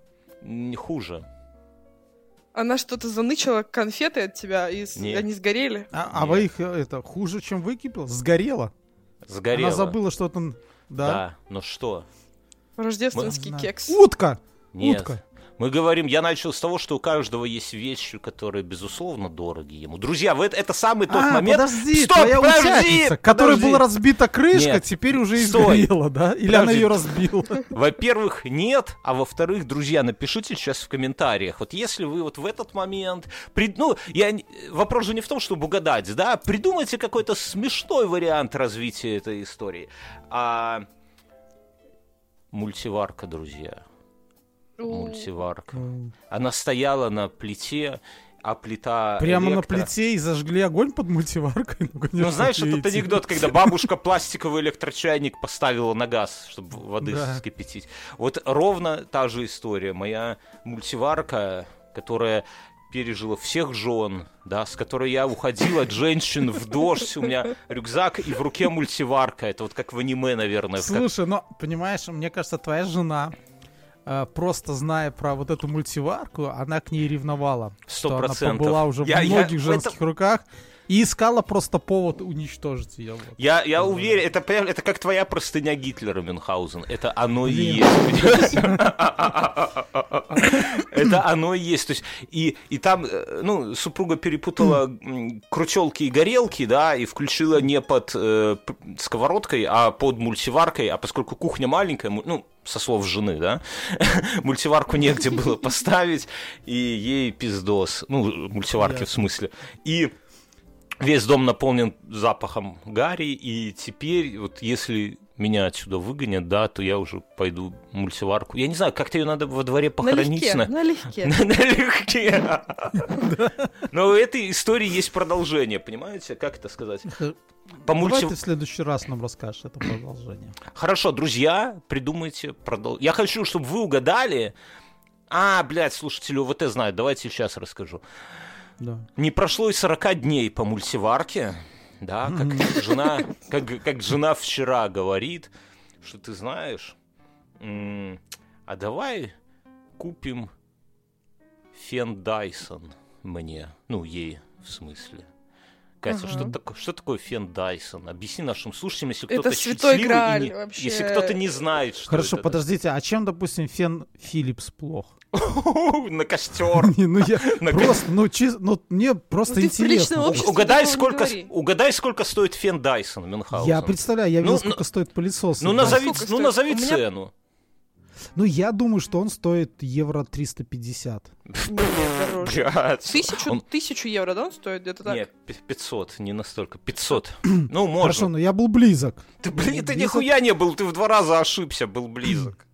хуже. Она что-то занычила конфеты от тебя, и Нет. они сгорели. А, а Нет. вы их, э, это, хуже, чем выкипело? Сгорело. Сгорело. Она забыла что-то... н- Да. Да, но что? Рождественский Знаю. кекс. Утка! Нет. Утка. Мы говорим, я начал с того, что у каждого есть вещи, которые, безусловно, дороги ему. Друзья, вы, это самый тот а, момент... подожди, Стоп, твоя подожди, утятница, которой подожди. была разбита крышка, Нет. теперь уже Стой. изгорела, да? Или она Подожди. ее разбила? Во-первых, нет, а во-вторых, друзья, напишите сейчас в комментариях, вот если вы вот в этот момент, прид- ну, я, вопрос же не в том, чтобы угадать, да, придумайте какой-то смешной вариант развития этой истории. А мультиварка, друзья, мультиварка. Она стояла на плите, а плита Прямо на электро- плите и зажгли огонь под мультиваркой? Ну, конечно, Ну, знаешь, этот анекдот, когда бабушка пластиковый электрочайник поставила на газ, чтобы воды Да. вскипятить. Вот ровно та же история. Моя мультиварка, которая пережила всех жен, да, с которой я уходил от женщин в дождь, у меня рюкзак и в руке мультиварка. Это вот как в аниме, наверное. в как- Слушай, ну, понимаешь, мне кажется, твоя жена, просто зная про вот эту мультиварку, она к ней ревновала. Сто что она процентов. побыла уже Я- в я- многих в женских руках и искала просто повод уничтожить ее. вот. Я, я уверен, это, прям- это как твоя простыня Гитлера, Мюнхгаузен. Это оно и есть. Это оно и есть. То есть, и, и там, э, ну, супруга перепутала кручелки и горелки, да, и включила не под э, сковородкой, а под мультиваркой, а поскольку кухня маленькая, ну, со слов жены, да, мультиварку негде было поставить, и ей пиздос. Ну, мультиварки в смысле. И Весь дом наполнен запахом гари, и теперь, вот если меня отсюда выгонят, да, то я уже пойду мультиварку. Я не знаю, как-то ее надо во дворе похоронить. Налегке, налегке. Налегке. Но у этой истории есть продолжение, понимаете? Как это сказать? По Давай мульти- ты в следующий раз нам расскажешь это продолжение. Хорошо, друзья, придумайте. продол- Я хочу, чтобы вы угадали. А, блядь, слушатели ОВТ знают, давайте сейчас расскажу. Да. Не прошло и 40 дней по мультиварке, да, как жена, как, как жена вчера говорит, что ты знаешь, м, а давай купим фен Дайсон мне, ну, ей, в смысле. Катя, Ага. что, тако- что такое фен Дайсон? Объясни нашим слушателям, если кто-то и грааль не- вообще. Если кто-то не знает, что Хорошо, это. подождите, а чем, допустим, фен Philips плох? На костер. Не, ну я На просто, ну, чис- ну мне просто Ну, интересно. Угадай, сколько, угадай, сколько стоит фен Дайсон Мюнхгаузен. Я представляю, я Ну, видел, ну, сколько стоит пылесос. Ну, да. назови, ну, стоит? назови меня- цену. Ну, я думаю, что он стоит евро 350. Нет, дороже. Блядь. Тысячу, Он- тысячу евро, да, он стоит где-то так? Нет, пи- 500, не настолько. 500. Ну, можно. Хорошо, но я был близок. Ты, блин, ты Близок. нихуя не был, ты в два раза ошибся, был близок.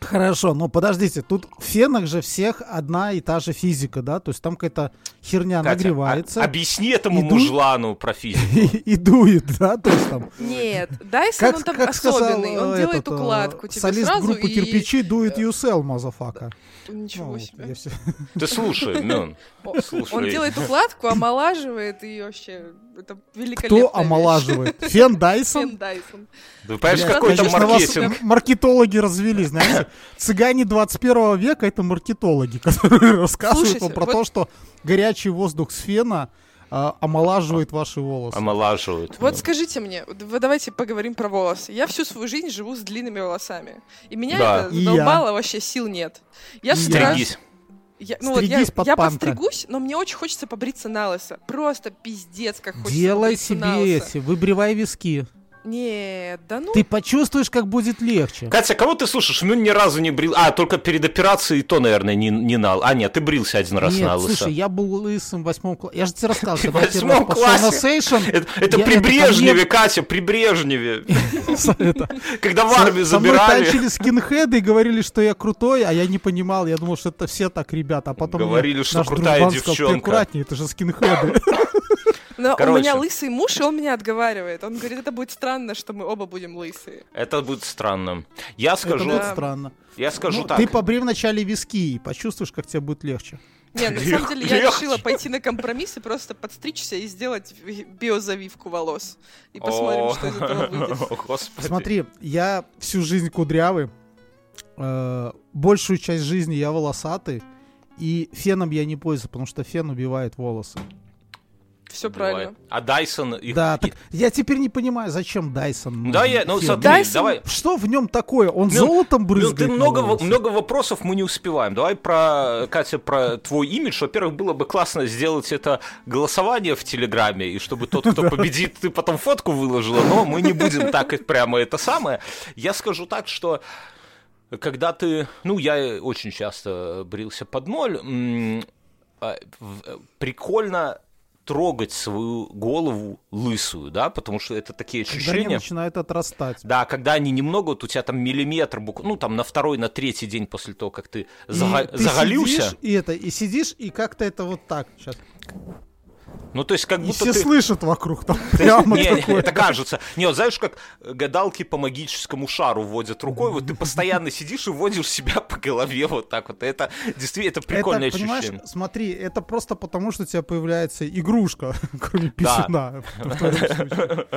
Хорошо, но подождите, тут в фенах же всех одна и та же физика, да? То есть там какая-то херня Катя, нагревается а- объясни этому Иду. мужлану про физику. и, и дует, да? То есть там... Нет, Дайсон, он там особенный, он э, делает этот, э, укладку тебе солист сразу группы и... «Кирпичи» it yourself, motherfucka. Ничего себе. Ты слушай, Мён, О, слушай. Он делает укладку, омолаживает и вообще... Это великолепно. Кто омолаживает? Фен Дайсон? Фен Дайсон. Ты понимаешь, какой там маркетинг? маркетологи развели, знаете. Цыгане 21 века — это маркетологи, которые рассказывают Слушайте, вам про вот- то, что горячий воздух с фена а, омолаживает ваши волосы. Омолаживают. Вот Мён. скажите мне, вот вы давайте поговорим про волосы. Я всю свою жизнь живу с длинными волосами. И меня Да. это задолбало, вообще сил нет. Я И с я. утра- Стригись. Я, ну вот я, Стригись под я панка. подстригусь, но мне очень хочется побриться на лысо. Просто пиздец, как хочется Делай побриться на себе лысо. эти, выбривай виски. Нет, да ну... Ты почувствуешь, как будет легче. Катя, кого ты слушаешь? Мюн ни разу не брил. А, только перед операцией то, наверное, не, не на... А, нет, ты брился один раз Нет, на лысо. слушай, я был лысым в восьмом классе. Я же тебе рассказал, В когда я первый раз пошел на классе? сейшн. Это, это Я- при это ко мне- Брежневе, Катя, при Брежневе. Когда в армию со мной забирали. скинхеды и говорили, что я крутой, а я не понимал. Я думал, что это все так, ребята. А потом Говорили, что крутая сказал, «Ты девчонка». аккуратнее, это же скинхеды. Но Короче. у меня лысый муж, и он меня отговаривает. Он говорит, это будет странно, что мы оба будем лысые. Это будет странно. Я скажу, Это будет странно. я скажу Ну, так. Ты побри вначале виски и почувствуешь, как тебе будет легче. Не, на самом деле я решила пойти на компромисс и просто подстричься и сделать ви- биозавивку волос. И посмотрим, О, что из этого выйдет. Господи. Смотри, я всю жизнь кудрявый, э, большую часть жизни я волосатый, и феном я не пользуюсь, потому что фен убивает волосы. Все правильно. А Дайсон... их- Да, так я теперь не понимаю, зачем Дайсон. Да, я, ну фен? смотри, Дайсон- давай. Что в нем такое? Он Ну, золотом Ну, брызгает ты на много, волосы? много вопросов мы не успеваем. Давай про, Катя, про твой имидж. Во-первых, было бы классно сделать это голосование в Телеграме, и чтобы тот, кто победит, ты потом фотку выложила, но мы не будем так и прямо это самое. Я скажу так, что когда ты... Ну, я очень часто брился под ноль. а, э, Прикольно трогать свою голову лысую, да, потому что это такие Когда они ощущения. начинают отрастать. Да, когда они немного, вот у тебя там миллиметр, ну там на второй, на третий день после того, как ты, И ты заголился, сидишь, и это, и сидишь, и как-то это вот так сейчас. Ну то есть как И будто все ты... слышат вокруг там прямо не, такое. это кажется. Не, вот знаешь, как гадалки по магическому шару вводят рукой, вот ты постоянно сидишь и вводишь себя по голове вот так вот. Это действительно, это прикольное это, понимаешь, ощущение. смотри, это просто потому, что у тебя появляется игрушка, кроме писюна.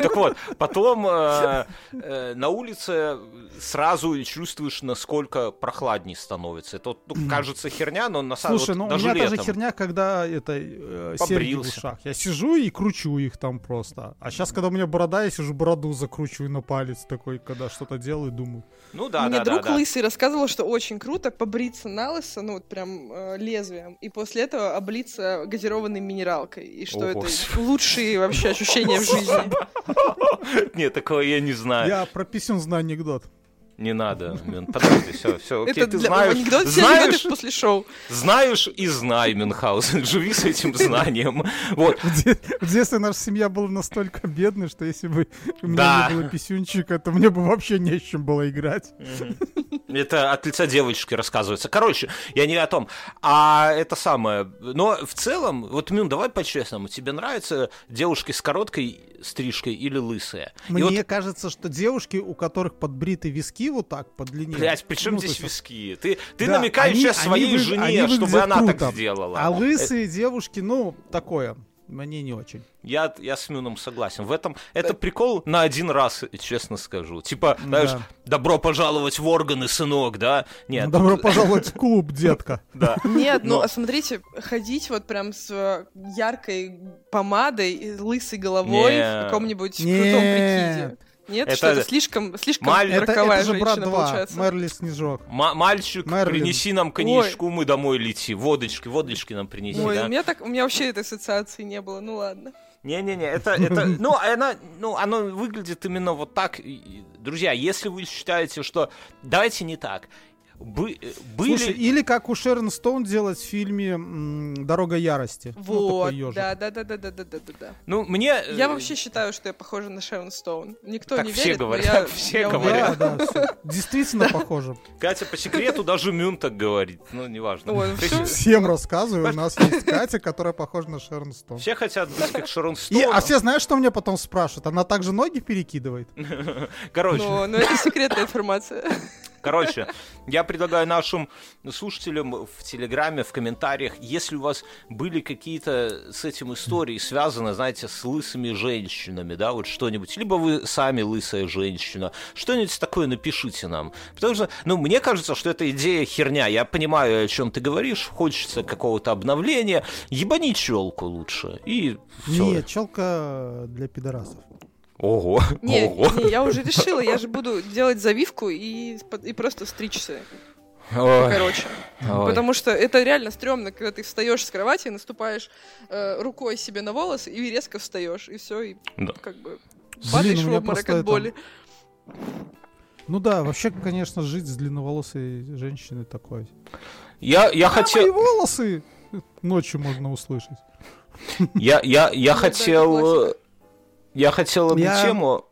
Так вот, потом э, э, на улице сразу чувствуешь, насколько прохладней становится. Это ну, кажется херня, но на самом Слушай, деле ну у меня та же херня, когда это э, серьги в Побрился. ушах. Я сижу и кручу их там просто. А сейчас, когда у меня борода, я сижу бороду закручиваю на палец такой, когда что-то делаю, думаю. Ну да, Мне да, друг да, да. лысый рассказывал, что очень круто побриться на лысо, ну вот прям э, лезвием, и после этого облиться газированной минералкой, и что О, это Господи. лучшие вообще ощущения в жизни. Нет, такого я не знаю. Я про писюн знаю анекдот. Не надо, подожди, все, все, окей, Это ты для знаешь, анекдот, знаешь, после шоу. знаешь и знай, Мюнхгаузен, живи с этим знанием. Вот, В, де- в детстве наша семья была настолько бедной, что если бы у меня Да. не было писюнчика, то мне бы вообще не с чем было играть. Это от лица девочки рассказывается. Короче, я не о том. А это самое, но в целом, вот, Мюн, давай по-честному, тебе нравятся девушки с короткой стрижкой или лысые? И Мне вот, кажется, что девушки, у которых подбриты виски вот так, по длине... блядь, при чем ну, здесь виски? Ты, ты Да, намекаешь они- сейчас они своей вы- жене, они чтобы она круто. так сделала. А лысые девушки, ну, такое. Мне не очень. Я, я с Мюном согласен. В этом это прикол на один раз, честно скажу. Типа, знаешь, Да. добро пожаловать в органы, сынок, да? Нет. Ну, Добро пожаловать в клуб, детка. Да. Нет, ну Но- смотрите, ходить вот прям с э, яркой помадой, и лысой головой в каком-нибудь крутом прикиде. Нет, Это- что это слишком, слишком Маль- Это, роковая это же брат женщина 2, получается. Мерли Снежок. М- мальчик, Мерлин. принеси нам коньячку, мы домой лети. Водочки, водочки нам принеси, Ой, да? у меня так, у меня вообще этой ассоциации не было, ну ладно. Не-не-не, это, это, ну, она, ну, оно выглядит именно вот так. Друзья, если вы считаете, что... Давайте не так. Бы- э, были... Слушай, или как у Шерон Стоун делать в фильме «Дорога ярости». Ну, Вот, ёжик. да, да, да, да, да, да, да, да. Ну, мне... э, Я вообще считаю, что я похожа на Шерон Стоун. Никто Так не все верит, говорят, я, все я говорят. Да, да. Действительно похоже. Катя по секрету даже Мюн так говорит. Ну, неважно. Ой. Всем рассказываю, у нас есть Катя, которая похожа на Шерон Стоун. Все хотят быть как Шарон И, Стоун. а все знаешь, что мне потом спрашивают? Она также ноги перекидывает? Короче, но это секретная информация. Короче, я предлагаю нашим слушателям в Телеграме, в комментариях, если у вас были какие-то с этим истории связаны, знаете, с лысыми женщинами, да, вот что-нибудь, либо вы сами лысая женщина, что-нибудь такое напишите нам. Потому что, ну, мне кажется, что эта идея херня. Я понимаю, о чем ты говоришь, хочется какого-то обновления. Ебани челку лучше. И все. Нет, челка для пидорасов. Ого. Не, Ого. не, я уже решила, я же буду делать завивку и, и просто стричься. Ой, Короче. ой. Потому что это реально стрёмно, когда ты встаешь с кровати, наступаешь э, рукой себе на волосы и резко встаешь, и все, и Да. как бы падаешь в обморок от боли. Ну да, вообще, конечно, жить с длинноволосой женщиной такой. Я, я А мои хотел... волосы ночью можно услышать. Я, я, я Ну, хотел... Я хотел одну Я- тему...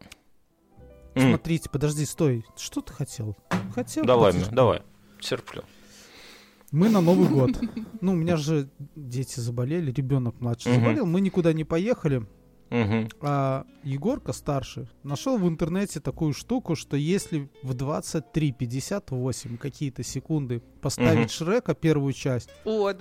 Смотрите, подожди, стой. Что ты хотел? Хотел? Давай, подожди. Давай. Терплю. Мы на Новый год. Ну, у меня же дети заболели, ребенок младший заболел, мы никуда не поехали. А Егорка старший нашел в интернете такую штуку, что если в 23.58 какие-то секунды поставить. Шрека первую часть, то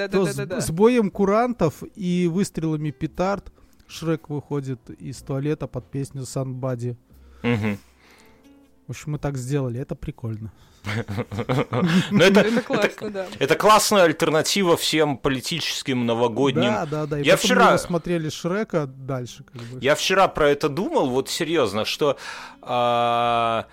с боем курантов и выстрелами петард Шрек выходит из туалета под песню Санбади. Мгм. В общем, мы так сделали, это прикольно. Ну, это, Это классно, да. это классная альтернатива всем политическим новогодним Да, да, да. И Я вчера- мы смотрели Шрека дальше, как бы. Я вчера про это думал, вот серьезно, что а,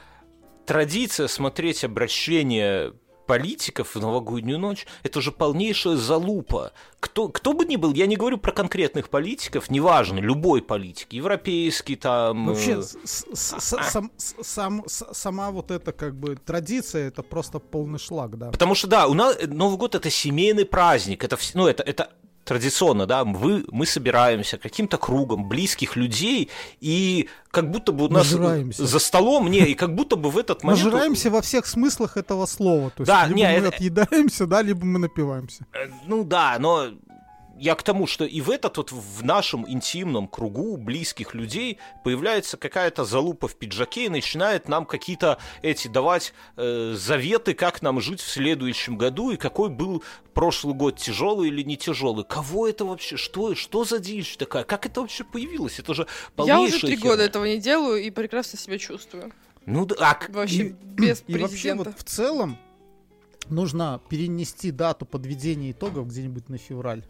традиция смотреть обращение политиков в новогоднюю ночь это же полнейшая залупа. Кто, кто бы ни был, я не говорю про конкретных политиков, неважно, любой политик, европейский там. Вообще, сам- сам- сама вот эта как бы традиция, это просто полный шлак, да. Потому что, да, у нас Новый год это семейный праздник, это, ну, это, это традиционно, да, мы, мы собираемся каким-то кругом близких людей, и как будто бы у нас Нажираемся. за столом, не, и как будто бы в этот момент... Нажираемся во всех смыслах этого слова. То есть, Да, либо не, мы это- отъедаемся, да, либо мы напиваемся. Э, Ну да, но я к тому, что и в этот вот в нашем интимном кругу близких людей появляется какая-то залупа в пиджаке и начинает нам какие-то эти давать э, заветы, как нам жить в следующем году и какой был прошлый год тяжелый или не тяжелый. Кого это вообще? Что, что за дичь такая? Как это вообще появилось? Это же Я уже полнейшая три херня. года этого не делаю и прекрасно себя чувствую. Ну да, а Вообще И- без И вообще президента. вот в целом нужно перенести дату подведения итогов где-нибудь на февраль.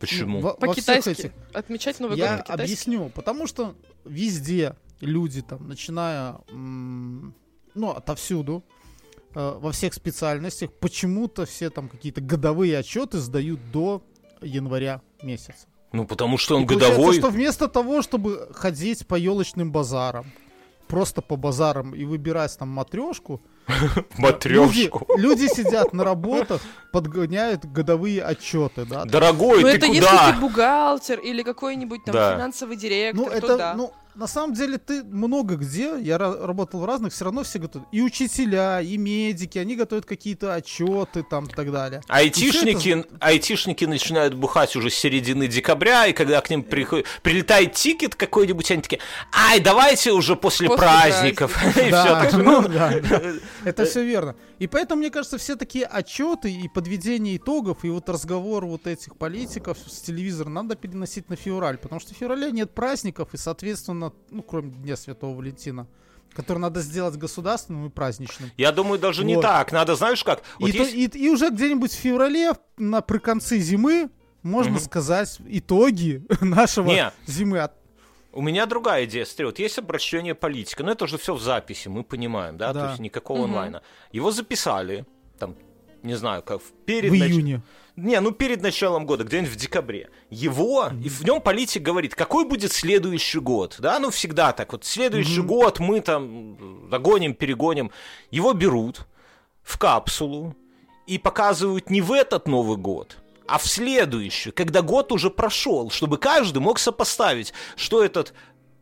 Почему? Ну, По-китайски. этих- Отмечать Новый Я год по-китайски. объясню, потому что везде люди там, начиная, ну, отовсюду, э, во всех специальностях, почему-то все там какие-то годовые отчеты сдают до января месяца. Ну потому что он И годовой. что вместо того, чтобы ходить по елочным базарам, просто по базарам и выбирать там матрешку, Матрешку. Люди, люди сидят на работах, подгоняют годовые отчеты, да. Дорогой, Ну ты это куда? если ты бухгалтер или какой-нибудь там Да. финансовый директор, Ну, то это, да. ну, на самом деле, ты много где, я ра- работал в разных, все равно все готовят. И учителя, и медики, они готовят какие-то отчеты там и так далее. Айтишники, айтишники начинают бухать уже с середины декабря, и когда к ним приходит, прилетает тикет какой-нибудь, они такие, ай, давайте уже после, После праздников. И Да, всё, так, ну, да. Это все верно. И поэтому, мне кажется, все такие отчеты и подведение итогов, и вот разговор вот этих политиков с телевизора надо переносить на февраль, потому что в феврале нет праздников, и, соответственно, ну, кроме Дня Святого Валентина, который надо сделать государственным и праздничным. Я думаю, даже не Вот. так. Надо, знаешь как? Вот и, то- есть- и- и уже где-нибудь в феврале, на, при конце зимы, можно Мгм. сказать итоги нашего Не. зимы. У меня другая идея, смотри, вот есть обращение политика, но это же все в записи, мы понимаем, да, Да. то есть никакого Мгм. онлайна. Его записали, там, не знаю, как перед в нач- июне. Не, ну перед началом года, где-нибудь в декабре. Его, и в нем политик говорит, какой будет следующий год. Да, ну всегда так. Вот следующий Мгм. год мы там догоним, перегоним. Его берут в капсулу и показывают не в этот Новый год, а в следующий, когда год уже прошел, чтобы каждый мог сопоставить, что этот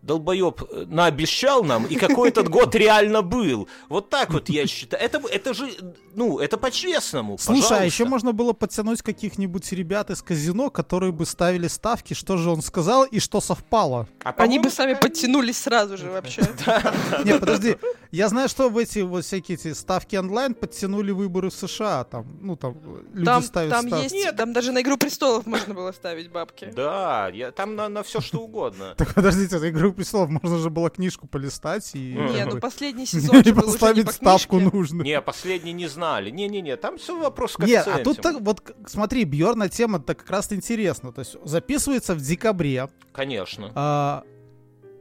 долбоеб э, наобещал нам и какой этот год реально был. Вот так вот я считаю. Это, это же, ну, это по-честному. Слушай, а пожалуйста. еще можно было подтянуть каких-нибудь ребят из казино, которые бы ставили ставки, что же он сказал и что совпало. А Они бы сами подтянулись сразу же вообще. Не, подожди, я знаю, что в эти вот всякие эти ставки онлайн подтянули выборы в США, там, ну там люди Там, ставят там ставки. есть, там даже на Игру Престолов можно было ставить бабки. Да, я, там на, на все что угодно. Так подождите, за игру престолов можно же было книжку полистать и... Не, как ну бы, последний сезон и поставить по ставку нужно. Не, последние не знали. Не-не-не, там все вопрос к Нет, а тут так, вот смотри, Бьорна тема-то как раз интересно. То есть записывается в декабре, Конечно. а,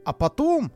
а потом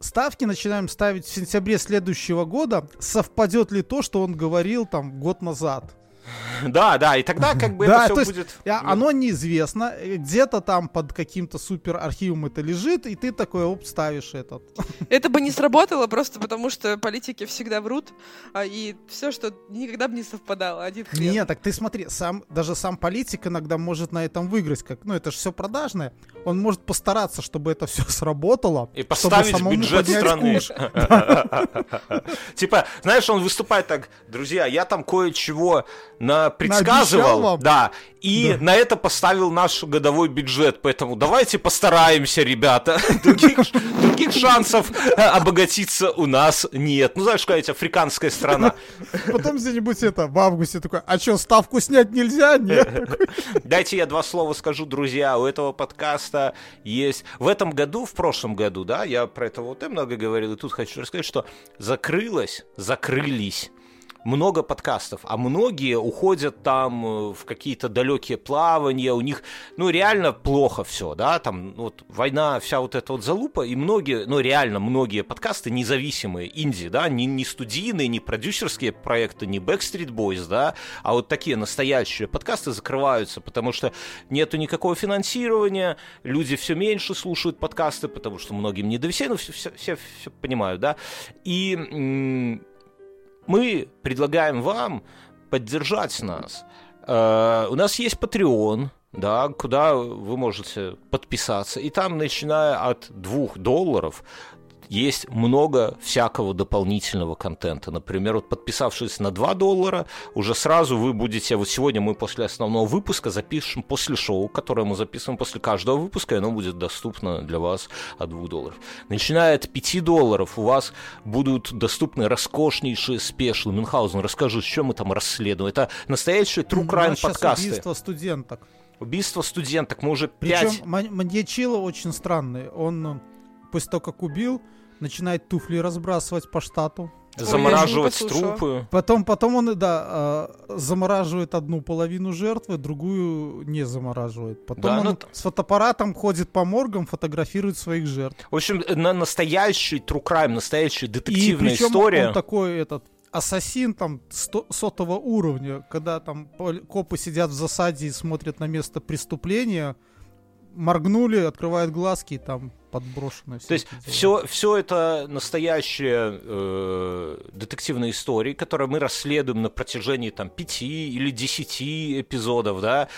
ставки начинаем ставить в сентябре следующего года. Совпадет ли то, что он говорил там год назад? Да, да, и тогда как бы Да, это то все будет... оно неизвестно, э, где-то там под каким-то супер архивом это лежит, и ты такой, оп, ставишь этот. Это бы не сработало просто потому, что политики всегда врут, а, и все, что никогда бы не совпадало. Один хрен. Не, так ты смотри, сам, даже сам политик иногда может на этом выиграть, как, ну это же все продажное, он может постараться, чтобы это все сработало, И чтобы поставить самому бюджет страны. Типа, знаешь, он выступает так, друзья, я там кое-чего на предсказывал, вам. да, и на это поставил наш годовой бюджет, поэтому давайте постараемся, ребята. Других, других шансов обогатиться у нас нет. Ну, знаешь, какая-нибудь африканская страна. Потом где-нибудь это, в августе такой, а что, ставку снять нельзя? Нет. Дайте я два слова скажу, друзья. У этого подкаста есть... В этом году, в прошлом году, да, я про это вот и много говорил, и тут хочу рассказать, что закрылось, закрылись много подкастов, а многие уходят там э, в какие-то далекие плавания, у них, ну, реально плохо все, да, там, ну, вот, война, вся вот эта вот залупа, и многие, ну, реально многие подкасты независимые, инди, да, не, не студийные, не продюсерские проекты, не Backstreet Boys, да, а вот такие настоящие подкасты закрываются, потому что нету никакого финансирования, люди все меньше слушают подкасты, потому что многим не до веселья, ну, все, все, все, все понимают, да, и мы предлагаем вам поддержать нас. Э, У нас есть Patreon, да, куда вы можете подписаться. И там, начиная от 2 долларов, есть много всякого дополнительного контента. Например, вот подписавшись на 2 доллара, уже сразу вы будете... Вот сегодня мы после основного выпуска запишем после шоу, которое мы записываем после каждого выпуска, и оно будет доступно для вас от 2 долларов. Начиная от 5 долларов у вас будут доступны роскошнейшие спешлы. Мюнхгаузен, расскажи, что мы там расследуем. Это настоящие true У crime подкасты. убийство студенток. Убийство студенток. Мы уже Причем 5... Маньячило очень странный. Он после того, как убил, начинает туфли разбрасывать по штату. замораживать послушала. трупы. Потом, потом он, да, э, замораживает одну половину жертвы, другую не замораживает. Потом Да, он ну с фотоаппаратом ходит по моргам, фотографирует своих жертв. В общем, на настоящий true crime, настоящая И детективная причем история. он такой этот ассасин там сто- сотого уровня, когда там копы сидят в засаде и смотрят на место преступления, моргнули, открывают глазки и там подброшено То есть все, все это настоящие э, детективные истории, которые мы расследуем на протяжении там пяти или десяти эпизодов, да.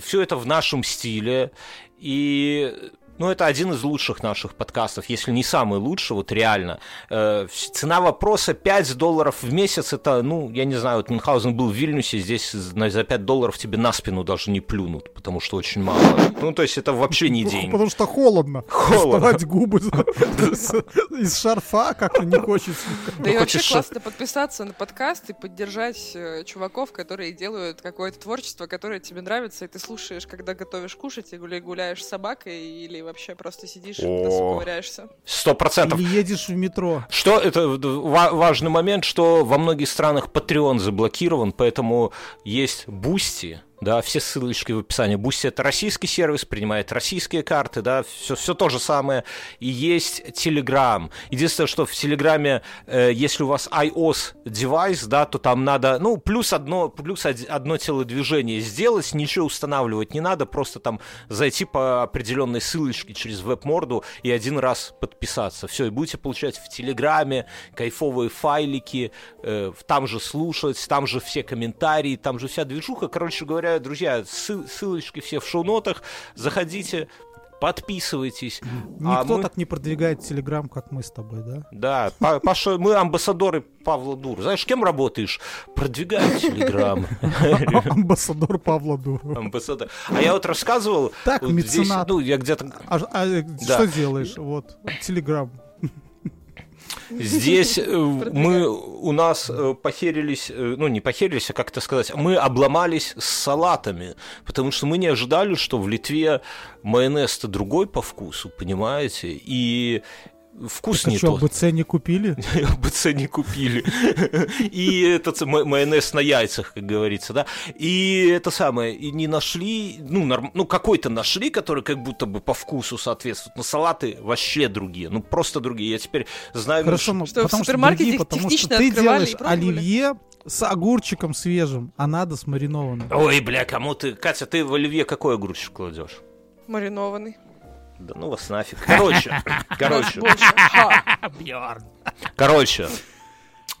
Все это в нашем стиле. И ну, это один из лучших наших подкастов, если не самый лучший, вот реально. Э, цена вопроса 5 долларов в месяц, это, ну, я не знаю, вот Мюнхгаузен был в Вильнюсе, здесь на- за 5 долларов тебе на спину даже не плюнут, потому что очень мало. Ну, то есть это вообще не деньги. Потому что холодно. Холодно. Доставать губы из- шарфа как-то не хочется. Да и вообще хочешь, классно подписаться на подкаст и поддержать э, чуваков, которые делают какое-то творчество, которое тебе нравится, и ты слушаешь, когда готовишь кушать, или гуляешь с собакой, или вообще просто сидишь и ковыряешься. Сто процентов. Или едешь в метро. Что это ва- важный момент, что во многих странах Patreon заблокирован, поэтому есть Бусти, да, все ссылочки в описании. Бусти это российский сервис, принимает российские карты, да, все, все то же самое. И есть Telegram. Единственное, что в Телеграме, э, если у вас iOS девайс, да, то там надо, ну, плюс одно, плюс од- одно телодвижение сделать, ничего устанавливать не надо, просто там зайти по определенной ссылочке через веб-морду и один раз подписаться. Все, и будете получать в Телеграме кайфовые файлики, э, там же слушать, там же все комментарии, там же вся движуха. Короче говоря, друзья, ссыл- ссылочки все в шоу-нотах. Заходите, подписывайтесь. А Никто мы- так не продвигает Телеграм, как мы с тобой, да? Да, Па- Паша, мы амбассадоры Павла Дур. Знаешь, кем работаешь? Продвигаю Телеграм. Амбассадор Павла Дурова. Амбассадор. А я вот рассказывал... Так, меценат. ну, я где-то А, а, э, Да. что делаешь? Вот, Телеграм. Здесь э, мы у нас э, похерились, э, ну не похерились, а как это сказать, мы обломались с салатами, потому что мы не ожидали, что в Литве майонез-то другой по вкусу, понимаете? И вкус не А что, тот. БЦ не купили? БЦ не купили. И этот ма- майонез на яйцах, как говорится, да. И это самое, и не нашли, ну, норм- ну какой-то нашли, который как будто бы по вкусу соответствует. Но салаты вообще другие, ну просто другие. Я теперь знаю... Хорошо, ну, Что, в потому что супермаркете другие, потому что технично ты делаешь оливье с огурчиком свежим, а надо с маринованным. Ой, бля, кому ты... Катя, ты в оливье какой огурчик кладешь? Маринованный. Да ну вас нафиг. Короче, короче, короче.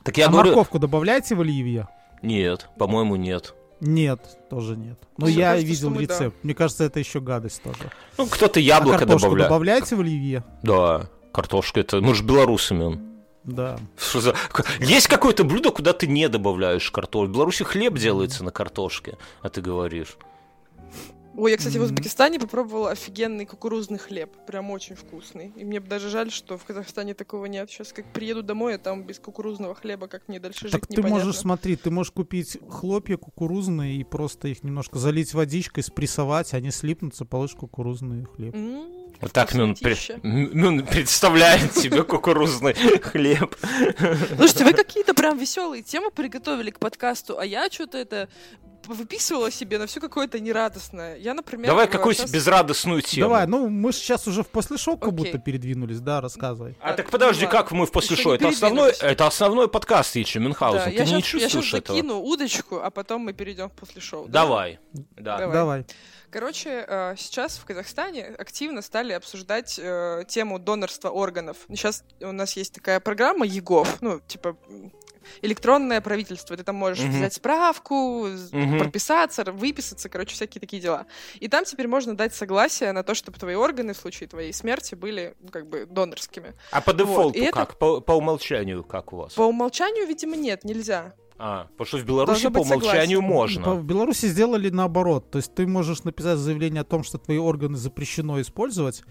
Так я а говорю... морковку добавляете в оливье? Нет, по-моему, нет. Нет, тоже нет. Но я видел мы да. рецепт. Мне кажется, это еще гадость тоже. Ну, кто-то а яблоко картошку добавляет. добавляете в оливье? Да, картошка это... Мы же белорусами он. Да. Что за... Есть какое-то блюдо, куда ты не добавляешь картошку. В Беларуси хлеб делается на картошке, а ты говоришь. Ой, я, кстати, в М. Узбекистане попробовала офигенный кукурузный хлеб. Прям очень вкусный. И мне даже жаль, что в Казахстане такого нет. Сейчас как приеду домой, а там без кукурузного хлеба, как мне дальше Так жить, ты непонятно. можешь, смотри, ты можешь купить хлопья кукурузные и просто их немножко залить водичкой, спрессовать, они слипнутся, положишь кукурузный хлеб. М, Вот так Мюн. М- Мюн представляет себе кукурузный хлеб. Слушайте, вы какие-то прям веселые темы приготовили к подкасту, а я что-то это выписывала себе на все какое-то нерадостное. Я, например... Давай какую-то щас- безрадостную тему. Давай, ну мы сейчас уже в после шоу как будто передвинулись, да, рассказывай. А так подожди, Ну ладно. как мы в после Еще шоу? не Это основной, это основной подкаст Ичи Мюнхгаузен. Да, Ты я не сейчас, чувствуешь этого? закину удочку, а потом мы перейдем после шоу. да? Давай. Да. Давай. Давай. Короче, э, сейчас в Казахстане активно стали обсуждать э, тему донорства органов. Сейчас у нас есть такая программа ЕГОВ, ну, типа электронное правительство. Ты там можешь Мгм. взять справку, Мгм. прописаться, выписаться, короче, всякие такие дела. И там теперь можно дать согласие на то, чтобы твои органы в случае твоей смерти были, ну, как бы, донорскими. А по дефолту это- как? По, по умолчанию как у вас? По умолчанию, видимо, нет, нельзя. А, потому что в Беларуси по умолчанию согласие. можно. По- В Беларуси сделали наоборот. То есть ты можешь написать заявление о том, что твои органы запрещено использовать,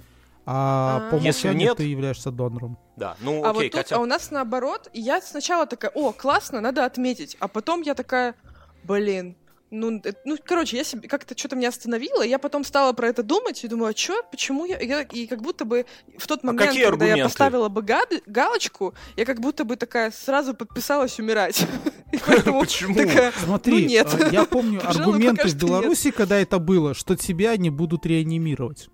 а А. по Если умолчанию нет- ты являешься донором. Да, ну а окей, вот тут, Катя. а у нас наоборот, и я сначала такая, о, классно, надо отметить, а потом я такая, блин, ну, э, ну, короче, я себе как-то что-то меня остановило, и я потом стала про это думать и думаю, а чё, почему я, и, я- и как будто бы в тот момент, А когда я поставила бы гад- галочку, я как будто бы такая сразу подписалась умирать. Почему? такая, Смотри, Ну, нет. э, я помню аргументы в что Беларуси, когда это было, что тебя не будут реанимировать.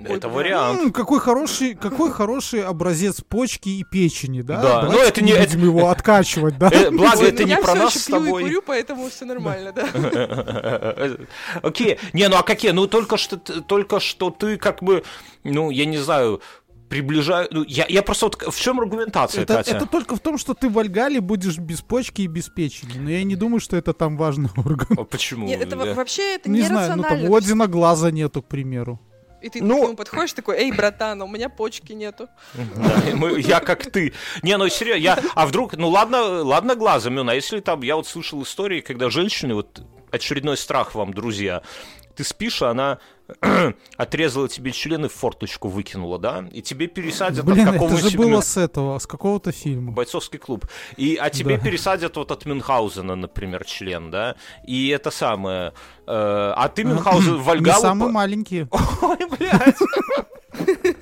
Это Ой, вариант. М, какой хороший, какой хороший образец почки и печени, да? Да, Давайте но это не- будем его откачивать, да? Э, Благо, «Ой, это ну не я про нас с тобой. курю, поэтому все нормально, да. Окей. Не, ну а какие? Ну только что, только что ты как бы, ну, я не знаю, приближаю... Ну, я, я просто вот... В чем аргументация, Это, Катя? это только в том, что ты в Альгале будешь без почки и без печени. Но я не думаю, что это там важный орган. А Почему? Нет, это Да. вообще это Не знаю, ну там у Одина глаза нету, к примеру. И ты Ну- к нему подходишь такой, эй, братан, а у меня почки нету. Да, я как ты. Не, ну серьезно, я, а вдруг, ну ладно, ладно глазом, а если там, я вот слышал истории, когда женщины, вот очередной страх вам, друзья, ты спишь, а она отрезала тебе члены в форточку выкинула, да, и тебе пересадят Блин, от это какого-нибудь же было с этого, с какого-то фильма. бойцовский клуб, и, а тебе Да. пересадят вот от Мюнхгаузена, например, член, да, и это самое, э, а ты Мюнхгаузен Не Вальгалу... самые по- маленькие. Ой, блядь.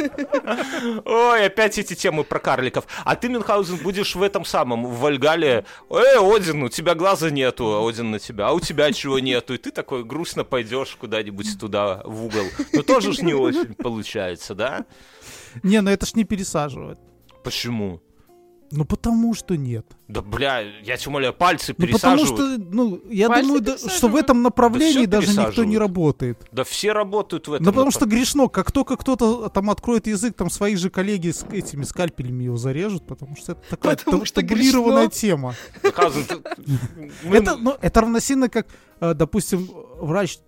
Ой, опять эти темы про карликов. А ты, Мюнхгаузен, будешь в этом самом, в Вальгале. Эй, Один, у тебя глаза нету, а Один на тебя. А у тебя чего нету? И ты такой грустно пойдешь куда-нибудь туда, в угол. Ну, тоже ж не очень получается, да? Не, ну это ж не пересаживают. Почему? Ну потому что нет. Да, бля, я тем более пальцы Ну потому что, ну, я Пальцы думаю, да, что в этом направлении всё даже никто не работает. Да все работают в этом. Ну потому что грешно, как только кто-то там откроет язык, там свои же коллеги с этими скальпелями его зарежут, потому что это такая Потому таб- что табулированная тема. Это, ну, это равносильно как, э, допустим, врач,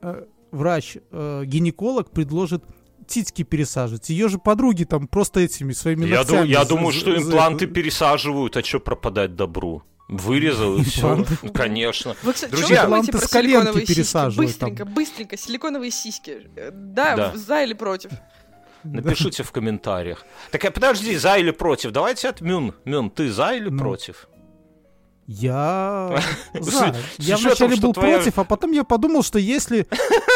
э, врач, э, гинеколог предложит титьки пересаживать. Ее же подруги там просто этими своими Я, ду- я за- думаю, что импланты пересаживают, а что пропадать добру? Вырезал и все. Конечно. Вы, кстати, Друзья, что вы думаете импланты про с коленки силиконовые сиськи? пересаживают там. Быстренько, быстренько, силиконовые сиськи. Да, Да. за или против? Напишите в комментариях. Так, подожди, за или против? Давайте от Мюн. Мюн, ты за или Ну. против? Я за. Я вначале был против, а потом я подумал, что если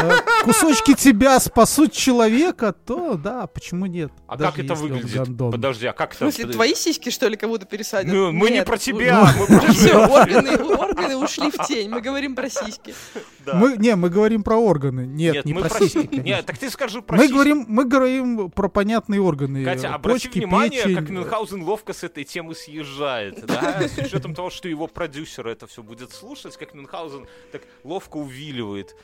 э, кусочки тебя спасут человека, то да, почему нет? А как это выглядит? гондон. Подожди, а как В это? смысле, твои сиськи, что ли, кому-то пересадят? Ну, мы не про тебя, мы про Все, органы, органы ушли в тень. Мы говорим про сиськи. Да. Мы, не, мы говорим про органы. Нет, не мы про сиськи. Нет, так ты скажи про мы сиськи. говорим, мы говорим про понятные органы. Катя, обрати внимание, как Мюнхгаузен ловко с этой темы съезжает, да, с учетом того, что его продюсер это все будет слушать, как Мюнхгаузен так ловко увиливает.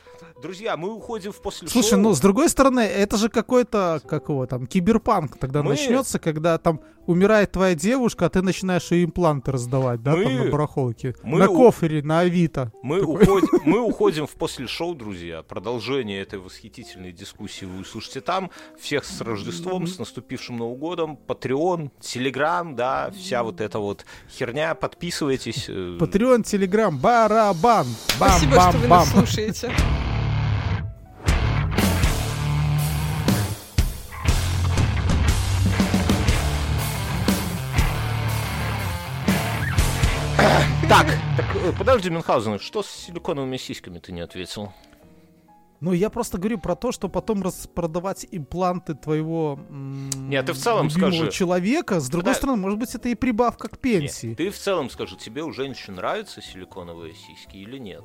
Друзья, мы уходим в после Слушай, шоу. ну с другой стороны, это же какой-то, как его там, киберпанк тогда Мы- начнется, когда там умирает твоя девушка, а ты начинаешь ей импланты раздавать, да, Мы- там на барахолке. мы на у- кофере, на Авито. Мы, Такой. уходим, мы уходим в после шоу, друзья. Продолжение этой восхитительной дискуссии вы услышите там. Всех с Рождеством, с наступившим Новым годом. Patreon, Telegram, да, вся вот эта вот херня. Подписывайтесь. Э, Патреон, Телеграм, барабан, Спасибо, что вы нас слушаете. Так, так э, подожди, Мюнхгаузен, что с силиконовыми сиськами ты не ответил? Ну, я просто говорю про то, что потом распродавать импланты твоего Нет, ты в целом любимого скажи. человека, с другой Да. стороны, может быть, это и прибавка к пенсии. Нет, ты в целом скажи, тебе у женщин нравятся силиконовые сиськи или нет?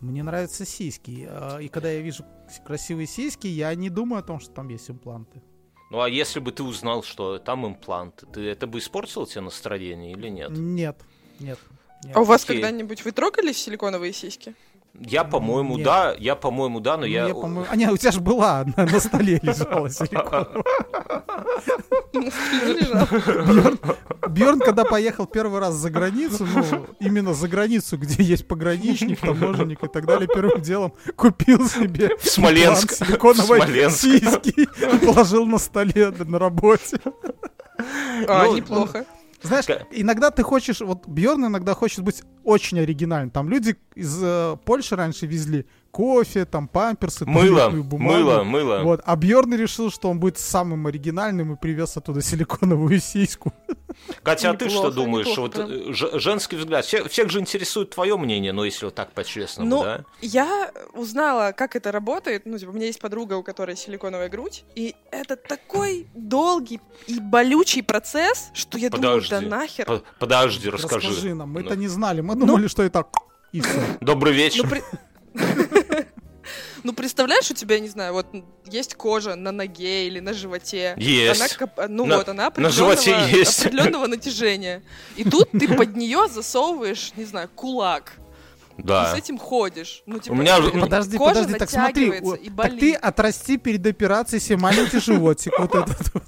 Мне нравятся сиськи. а, И когда я вижу красивые сиськи, я не думаю о том, что там есть импланты. Ну а если бы ты узнал, что там импланты, ты это бы испортило тебе настроение или нет? Нет, нет. нет. А у вас когда-нибудь вы трогали силиконовые сиськи? Я, по-моему, Нет. да, я, по-моему, да, но Ну, я... я, по-моему- А, нет, у тебя же была на, на столе лежала силиконовая. Бьерн, Бьерн, когда поехал первый раз за границу, ну, именно за границу, где есть пограничник, таможенник и так далее, первым делом купил себе В Смоленск. силиконовой В Смоленск. сиськи и положил на столе на работе. А, Ну, неплохо. Знаешь, иногда ты хочешь, вот Бьорн иногда хочет быть очень оригинальным. Там люди из э, Польши раньше везли кофе, там памперсы, Мыло, бумагу. мыло, мыло. Вот. А Бьорн решил, что он будет самым оригинальным и привез оттуда силиконовую сиську. Катя, а ты что думаешь? Вот э, женский взгляд. Всех, всех же интересует твое мнение, но если вот так по-честному, Ну, да? Я узнала, как это работает. Ну, типа, у меня есть подруга, у которой силиконовая грудь. И это такой долгий и болючий процесс, что я Подожди. думаю, да нахер. По- Подожди, расскажи. Расскажи нам. Мы Ну, это не знали. Мы думали, что это и все. Добрый вечер. Ну, при- Ну, представляешь, у тебя, не знаю, вот есть кожа на ноге или на животе. Есть. Она, ну На- вот, она на животе определенного, есть. определенного натяжения. И тут ты под нее засовываешь, не знаю, кулак. Да. с этим ходишь. Ну, типа, У меня же- э, Подожди, кожа подожди, так смотри, и так болит. ты отрасти перед операцией себе маленький животик, вот этот вот,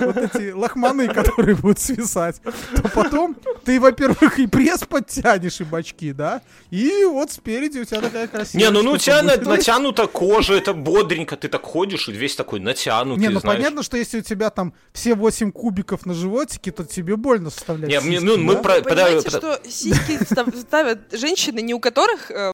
вот эти лохманы, которые будут свисать, то потом ты, во-первых, и пресс подтянешь, и бочки, да, и вот спереди у тебя такая красивая Не, ну, ну у тебя натянута кожа, это бодренько, ты так ходишь и весь такой натянутый, Не, ну понятно, что если у тебя там все 8 кубиков на животике, то тебе больно составлять Не, ну, мы понимаете, что сиськи став- ставят женщины, не у которых э,